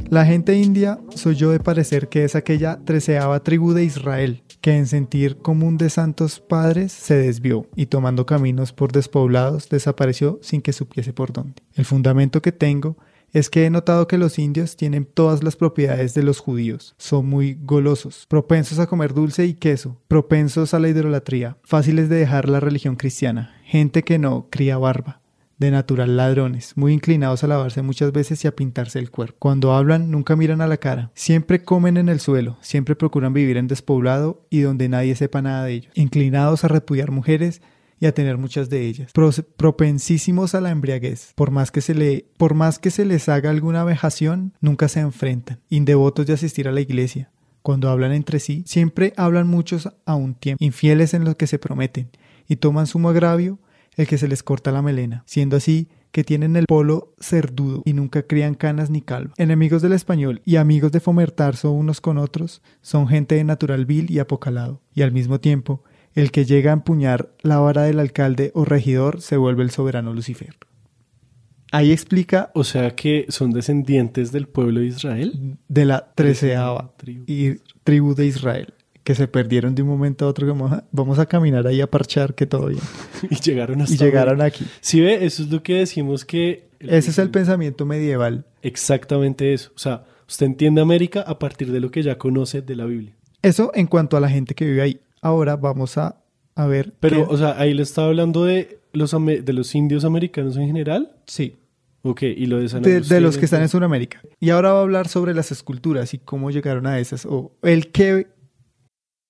La gente india soy yo de parecer que es aquella treceava tribu de Israel, que en sentir común de santos padres se desvió y tomando caminos por despoblados desapareció sin que supiese por dónde. El fundamento que tengo es que he notado que los indios tienen todas las propiedades de los judíos. Son muy golosos, propensos a comer dulce y queso, propensos a la idolatría, fáciles de dejar la religión cristiana, gente que no cría barba, de natural ladrones, muy inclinados a lavarse muchas veces y a pintarse el cuerpo. Cuando hablan nunca miran a la cara, siempre comen en el suelo, siempre procuran vivir en despoblado y donde nadie sepa nada de ellos, inclinados a repudiar mujeres y a tener muchas de ellas, Pro- propensísimos a la embriaguez. Por más que se le, por más que se les haga alguna vejación, nunca se enfrentan, indevotos de asistir a la iglesia. Cuando hablan entre sí, siempre hablan muchos a un tiempo, infieles en lo que se prometen, y toman sumo agravio el que se les corta la melena, siendo así que tienen el polo cerdudo y nunca crían canas ni calva. Enemigos del español y amigos de fomentarse unos con otros, son gente de natural vil y apocalado, y al mismo tiempo, el que llega a empuñar la vara del alcalde o regidor se vuelve el soberano Lucifer. Ahí explica
O sea que son descendientes del pueblo de Israel.
de la treceava
Tribu.
tribu de Israel, que se perdieron de un momento a otro, como "Ah, vamos a caminar ahí a parchar que todo bien.
Y llegaron hasta
Y llegaron aquí.
Si ve, eso es lo que decimos que...
Ese es el pensamiento medieval.
Exactamente eso. O sea, usted entiende América a partir de lo que ya conoce de la Biblia.
Eso en cuanto a la gente que vive ahí. Ahora vamos a, a ver.
Pero,
qué-
o sea, ahí le estaba hablando de los, de los indios americanos en general.
sí,
Ok, y lo de San
de, de
Agustín,
los que están en Sudamérica. Y ahora va a hablar sobre las esculturas y cómo llegaron a esas, o el que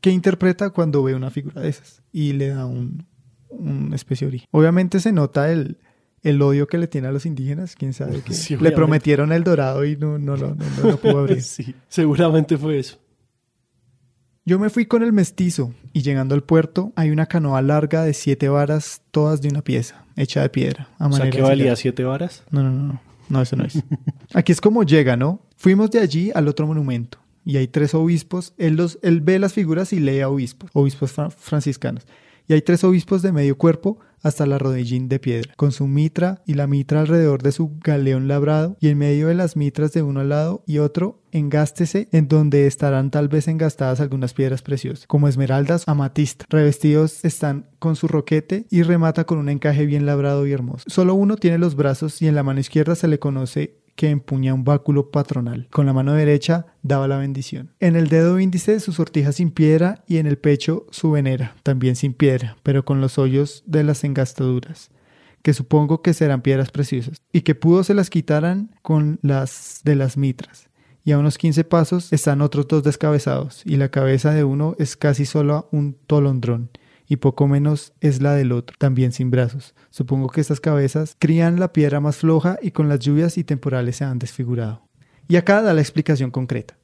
¿Qué interpreta cuando ve una figura de esas? Y le da un, una especie de origen. Obviamente se nota el, el odio que le tiene a los indígenas. Quién sabe que
Sí,
le prometieron el dorado y no, no, lo- no, no lo pudo abrir.
sí, seguramente fue eso.
Yo me fui con el mestizo y llegando al puerto hay una canoa larga de siete varas, todas de una pieza, hecha de piedra. A
O sea, que
de
valía siete varas.
No, no, no, no, no, eso no es. Aquí es como llega, ¿no? Fuimos de allí al otro monumento y hay tres obispos. Él, los, él ve las figuras y lee a obispos, obispos fra- franciscanos. Y hay tres obispos de medio cuerpo hasta la rodillín de piedra, con su mitra y la mitra alrededor de su galeón labrado, y en medio de las mitras de uno al lado y otro, engástese en donde estarán tal vez engastadas algunas piedras preciosas, como esmeraldas, amatista. Revestidos están con su roquete y remata con un encaje bien labrado y hermoso. Solo uno tiene los brazos y en la mano izquierda se le conoce que empuña un báculo patronal. Con la mano derecha daba la bendición. En el dedo índice su sortija sin piedra y en el pecho su venera, también sin piedra, pero con los hoyos de las engastaduras que supongo que serán piedras preciosas, y que pudo se las quitaran con las de las mitras. Y a unos 15 pasos están otros dos descabezados, y la cabeza de uno es casi solo un tolondrón, y poco menos es la del otro, también sin brazos. Supongo que estas cabezas crían la piedra más floja y con las lluvias y temporales se han desfigurado. Y acá da la explicación concreta.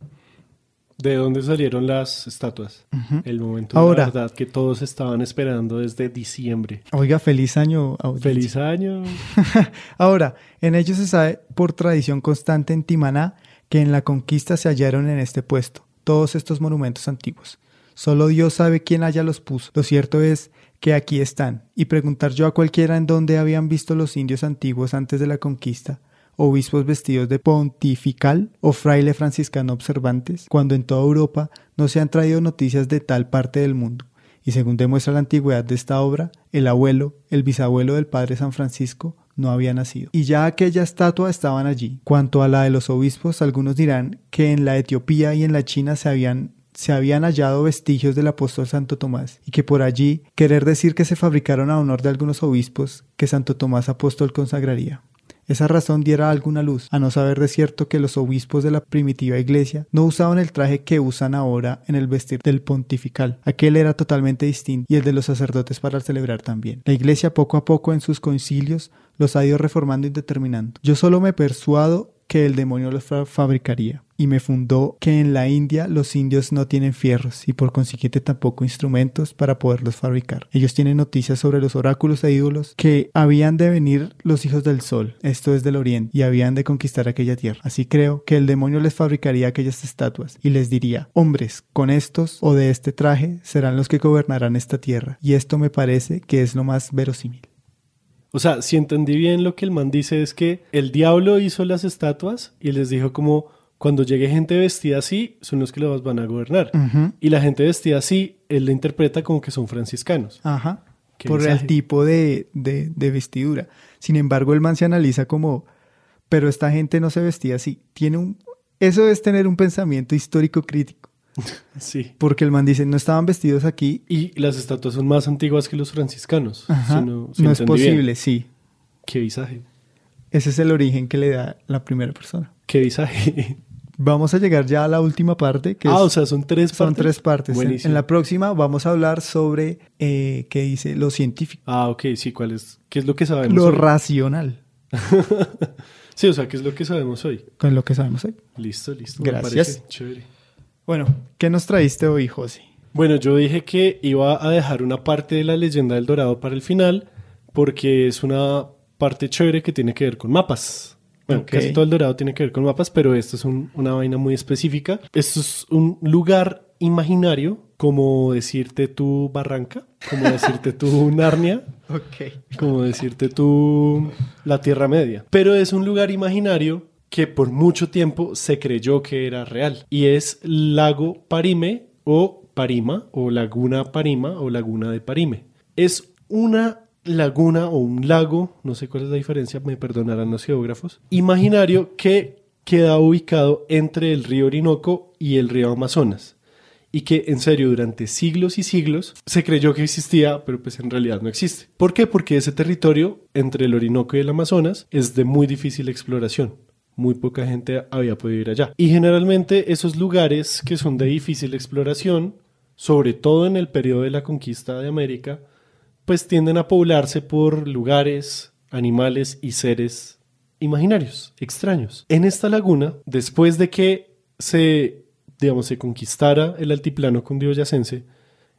¿De dónde salieron las estatuas? El momento
Ahora.
de la verdad que todos estaban esperando desde diciembre.
Oiga, feliz año. audiencia.
Feliz año.
Ahora, en ellos se sabe por tradición constante en Timaná que en la conquista se hallaron en este puesto todos estos monumentos antiguos. Solo Dios sabe quién haya los puso. Lo cierto es que aquí están, y preguntar yo a cualquiera en dónde habían visto los indios antiguos antes de la conquista, obispos vestidos de pontifical o fraile franciscano observantes, cuando en toda Europa no se han traído noticias de tal parte del mundo. Y según demuestra la antigüedad de esta obra, el abuelo, el bisabuelo del padre San Francisco, no había nacido. Y ya aquella estatua estaban allí. Cuanto a la de los obispos, algunos dirán que en la Etiopía y en la China se habían se habían hallado vestigios del apóstol Santo Tomás, y que por allí querer decir que se fabricaron a honor de algunos obispos que Santo Tomás apóstol consagraría. Esa razón diera alguna luz, a no saber de cierto que los obispos de la primitiva iglesia no usaban el traje que usan ahora en el vestir del pontifical. Aquel era totalmente distinto y el de los sacerdotes para celebrar también. La iglesia poco a poco en sus concilios los ha ido reformando y determinando. Yo solo me persuado que el demonio los fa- fabricaría. Y me fundó que en la India los indios no tienen fierros y por consiguiente tampoco instrumentos para poderlos fabricar. Ellos tienen noticias sobre los oráculos e ídolos que habían de venir los hijos del sol, esto es del oriente, y habían de conquistar aquella tierra. Así creo que el demonio les fabricaría aquellas estatuas y les diría, hombres, con estos o de este traje serán los que gobernarán esta tierra. Y esto me parece que es lo más verosímil.
O sea, si entendí bien lo que el man dice es que el diablo hizo las estatuas y les dijo como cuando llegue gente vestida así son los que los van a gobernar. Y la gente vestida así, él la interpreta como que son franciscanos.
Ajá. Por el tipo de, de, de vestidura. Sin embargo, el man se analiza como, pero esta gente no se vestía así. Tiene un, eso es tener un pensamiento histórico crítico.
Sí.
Porque el man dice, no estaban vestidos aquí.
Y las estatuas son más antiguas que los franciscanos.
Ajá.
Si
no
si
es
bien.
posible, sí.
Qué visaje.
Ese es el origen que le da la primera persona.
Qué visaje.
Vamos a llegar ya a la última parte. Que
ah,
es-
o sea, son tres
son
partes.
tres partes. En,
Buenísimo.
en la próxima vamos a hablar sobre eh, qué dice lo científico,
Ah, ok, sí, ¿cuál es? ¿Qué es lo que sabemos
lo
hoy?
racional,
sí, o sea, ¿qué es lo que sabemos hoy?
con lo que sabemos hoy.
Listo, listo. me
Gracias.
parece Chévere.
Bueno, ¿qué nos traíste hoy, José?
Bueno, yo dije que iba a dejar una parte de la leyenda del Dorado para el final, porque es una parte chévere que tiene que ver con mapas. Bueno, casi todo el Dorado tiene que ver con mapas, pero esto es un- una vaina muy específica. Esto es un lugar imaginario, como decirte tu Barranca, como decirte tu Narnia,
Ok.
como decirte tú la Tierra Media. Pero es un lugar imaginario que por mucho tiempo se creyó que era real. Y es Lago Parime o Parima o Laguna Parima o Laguna de Parime. Es una laguna o un lago, no sé cuál es la diferencia, me perdonarán los geógrafos, imaginario que queda ubicado entre el río Orinoco y el río Amazonas y que en serio durante siglos y siglos se creyó que existía, pero pues en realidad no existe. ¿Por qué? Porque ese territorio entre el Orinoco y el Amazonas es de muy difícil exploración. Muy poca gente había podido ir allá. Y generalmente esos lugares que son de difícil exploración, sobre todo en el periodo de la conquista de América, pues tienden a poblarse por lugares, animales y seres imaginarios, extraños. En esta laguna, después de que se, digamos, se conquistara el altiplano cundiboyacense,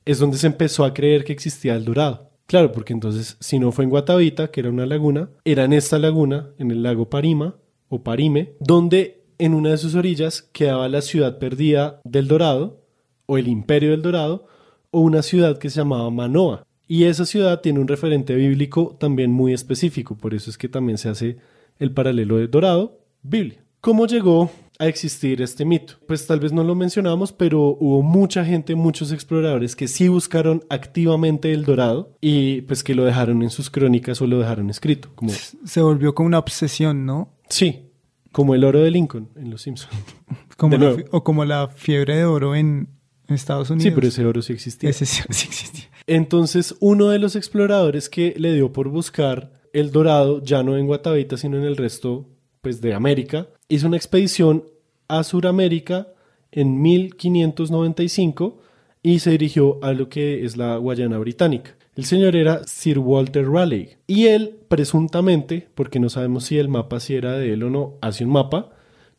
es donde se empezó a creer que existía el dorado. Claro, porque entonces, si no fue en Guatavita, que era una laguna, era en esta laguna, en el lago Parima o Parime, donde en una de sus orillas quedaba la ciudad perdida del Dorado, o el imperio del Dorado, o una ciudad que se llamaba Manoa. Y esa ciudad tiene un referente bíblico también muy específico, por eso es que también se hace el paralelo de Dorado, Biblia. ¿Cómo llegó a existir este mito? Pues tal vez no lo mencionamos, pero hubo mucha gente, muchos exploradores que sí buscaron activamente el Dorado y pues que lo dejaron en sus crónicas o lo dejaron escrito, como
Se volvió como una obsesión, ¿no?
Sí, como el oro de Lincoln en Los Simpsons.
Como
De
la o como la fiebre de oro en Estados Unidos.
Sí, pero ese oro sí existía.
Ese sí existía.
Entonces, uno de los exploradores que le dio por buscar el dorado, ya no en Guatavita, sino en el resto pues, de América, hizo una expedición a Sudamérica en 1595 y se dirigió a lo que es la Guayana Británica. El señor era Sir Walter Raleigh y él presuntamente, porque no sabemos si el mapa si era de él o no, hace un mapa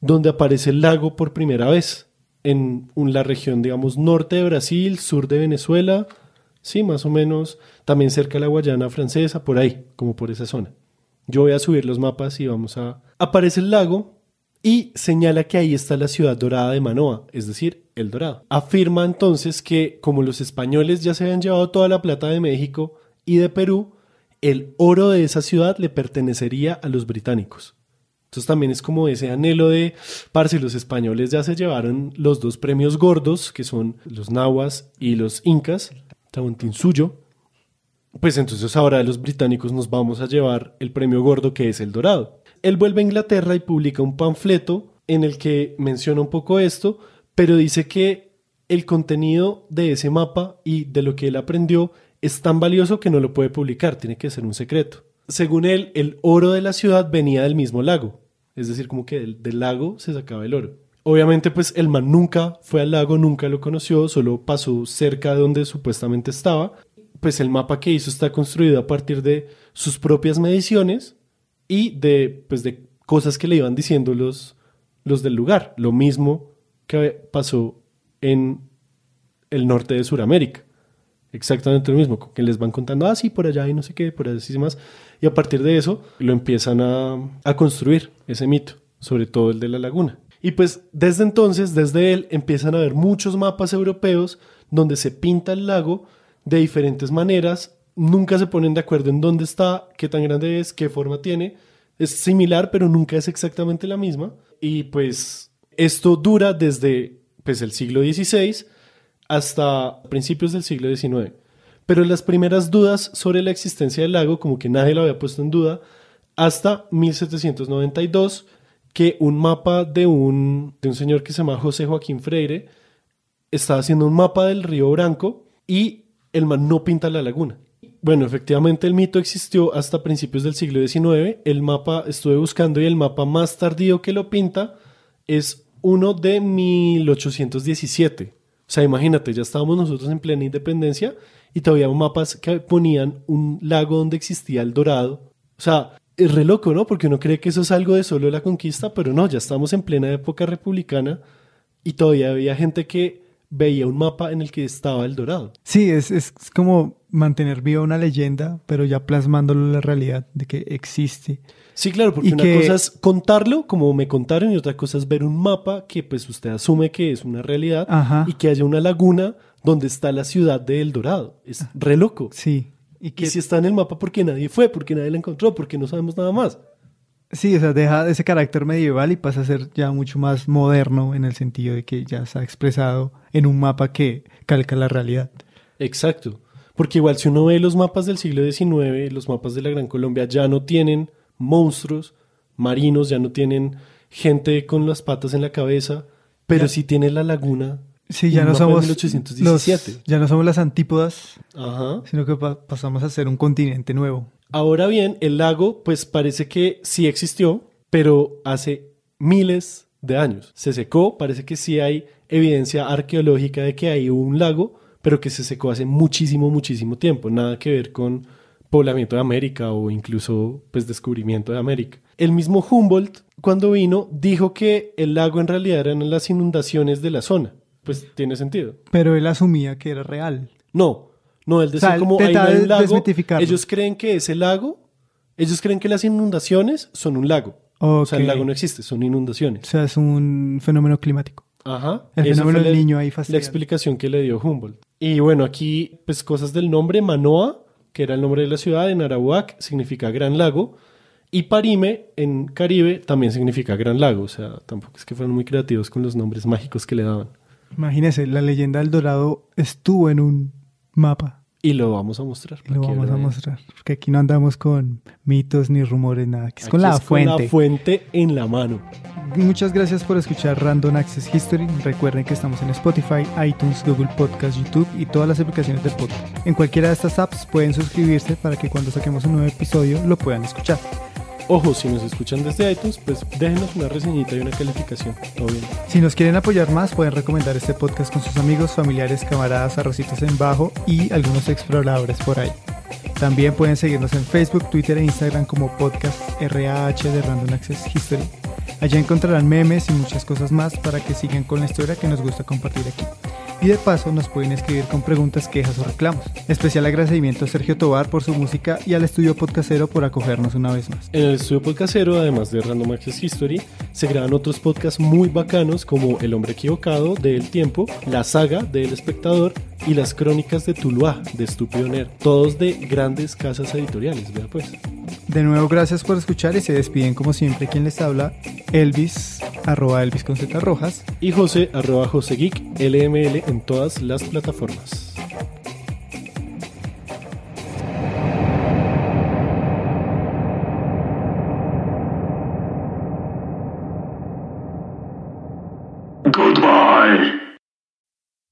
donde aparece el lago por primera vez en la región, digamos, norte de Brasil, sur de Venezuela, sí, más o menos, también cerca de la Guayana francesa, por ahí, como por esa zona. Yo voy a subir los mapas y vamos a... Aparece el lago y señala que ahí está la ciudad dorada de Manoa, es decir, El Dorado. Afirma entonces que como los españoles ya se habían llevado toda la plata de México y de Perú, el oro de esa ciudad le pertenecería a los británicos. Entonces también es como ese anhelo de, parce, los españoles ya se llevaron los dos premios gordos, que son los nahuas y los incas, Tahuantinsuyo. Pues entonces ahora los británicos nos vamos a llevar el premio gordo que es el dorado. Él vuelve a Inglaterra y publica un panfleto en el que menciona un poco esto, pero dice que el contenido de ese mapa y de lo que él aprendió es tan valioso que no lo puede publicar, tiene que ser un secreto. Según él, el oro de la ciudad venía del mismo lago, es decir, como que del, lago se sacaba el oro. Obviamente, pues el man nunca fue al lago, nunca lo conoció, solo pasó cerca de donde supuestamente estaba. Pues el mapa que hizo está construido a partir de sus propias mediciones y de, pues, de cosas que le iban diciendo los, del lugar. Lo mismo que pasó en el norte de Sudamérica. Exactamente lo mismo, que les van contando, ah, sí, por allá y no sé qué, por allá y más. Y a partir de eso lo empiezan a, a construir ese mito, sobre todo el de la laguna. Y pues desde entonces, desde él, empiezan a haber muchos mapas europeos donde se pinta el lago de diferentes maneras. Nunca se ponen de acuerdo en dónde está, qué tan grande es, qué forma tiene. Es similar, pero nunca es exactamente la misma. Y pues esto dura desde pues, el siglo XVI hasta principios del siglo XIX. Pero las primeras dudas sobre la existencia del lago, como que nadie lo había puesto en duda, hasta 1792, que un mapa de un, de un señor que se llama José Joaquín Freire estaba haciendo un mapa del río Branco y el man no pinta la laguna. Bueno, efectivamente el mito existió hasta principios del siglo XIX. El mapa estuve buscando y el mapa más tardío que lo pinta es uno de 1817. O sea, imagínate, ya estábamos nosotros en plena independencia y todavía mapas que ponían un lago donde existía el dorado. O sea, es re loco, ¿no? Porque uno cree que eso es algo de solo la conquista, pero no, ya estamos en plena época republicana y todavía había gente que veía un mapa en el que estaba el dorado.
Sí, es, es como mantener viva una leyenda, pero ya plasmándolo en la realidad de que existe.
Sí, claro, porque
Y
una
que-
cosa es contarlo, como me contaron, y otra cosa es ver un mapa que pues usted asume que es una realidad
Ajá.
y que haya una laguna donde está la ciudad de El Dorado. Es re loco.
Sí. Y
Y
que
si está en el mapa porque nadie fue, porque nadie la encontró, porque no sabemos nada más.
Sí, o sea, deja ese carácter medieval y pasa a ser ya mucho más moderno en el sentido de que ya se ha expresado en un mapa que calca la realidad.
Exacto. Porque igual si uno ve los mapas del siglo XIX, los mapas de la Gran Colombia ya no tienen monstruos marinos, ya no tienen gente con las patas en la cabeza, pero sí tiene la laguna.
Sí, ya no somos
1817.
los- ya no somos las antípodas,
Ajá.
sino que pa- pasamos a ser un continente nuevo.
Ahora bien, el lago, pues parece que sí existió, pero hace miles de años. Se secó, parece que sí hay evidencia arqueológica de que hay un lago, pero que se secó hace muchísimo, muchísimo tiempo. Nada que ver con poblamiento de América o incluso pues descubrimiento de América. El mismo Humboldt, cuando vino, dijo que el lago en realidad eran las inundaciones de la zona. Pues tiene sentido.
Pero él asumía que era real.
No, no, él decía
O sea,
como hay un lago. Ellos creen que ese lago, ellos creen que las inundaciones son un lago. O sea, el lago no existe, son inundaciones.
O sea, es un fenómeno climático.
Ajá.
El fenómeno del
la-
niño ahí
La
fastidiado.
explicación que le dio Humboldt. Y bueno, aquí, pues cosas del nombre, Manoa, que era el nombre de la ciudad, en Arawak significa gran lago. Y Parime, en Caribe, también significa gran lago. O sea, tampoco es que fueron muy creativos con los nombres mágicos que le daban.
Imagínese, la leyenda del Dorado estuvo en un mapa.
Y lo vamos a mostrar.
Y lo vamos a mostrar. Porque aquí no andamos con mitos ni rumores, nada. Es con la
es
fuente.
la fuente en la mano.
Muchas gracias por escuchar Random Access History. Recuerden que estamos en Spotify, iTunes, Google Podcast, YouTube y todas las aplicaciones de podcast. En cualquiera de estas apps pueden suscribirse para que cuando saquemos un nuevo episodio lo puedan escuchar.
Ojo, si nos escuchan desde iTunes, pues déjenos una reseñita y una calificación. Todo bien.
Si nos quieren apoyar más, pueden recomendar este podcast con sus amigos, familiares, camaradas, arrocitos en bajo y algunos exploradores por ahí. También pueden seguirnos en Facebook, Twitter e Instagram como podcast RAH de Random Access History. Allá encontrarán memes y muchas cosas más para que sigan con la historia que nos gusta compartir aquí. Y de paso nos pueden escribir con preguntas, quejas o reclamos. Especial agradecimiento a Sergio Tobar por su música y al estudio podcastero por acogernos una vez más.
En el estudio podcastero, además de Random Access History, se graban otros podcasts muy bacanos como El Hombre Equivocado de El Tiempo, La Saga de El Espectador y Las Crónicas de Tuluá de Estúpido Nerd. Todos de grandes casas editoriales, vea pues.
De nuevo, gracias por escuchar y se despiden como siempre quien les habla, Elvis, arroba Elvis con Z Rojas.
Y José, arroba José Geek, LML en todas las plataformas.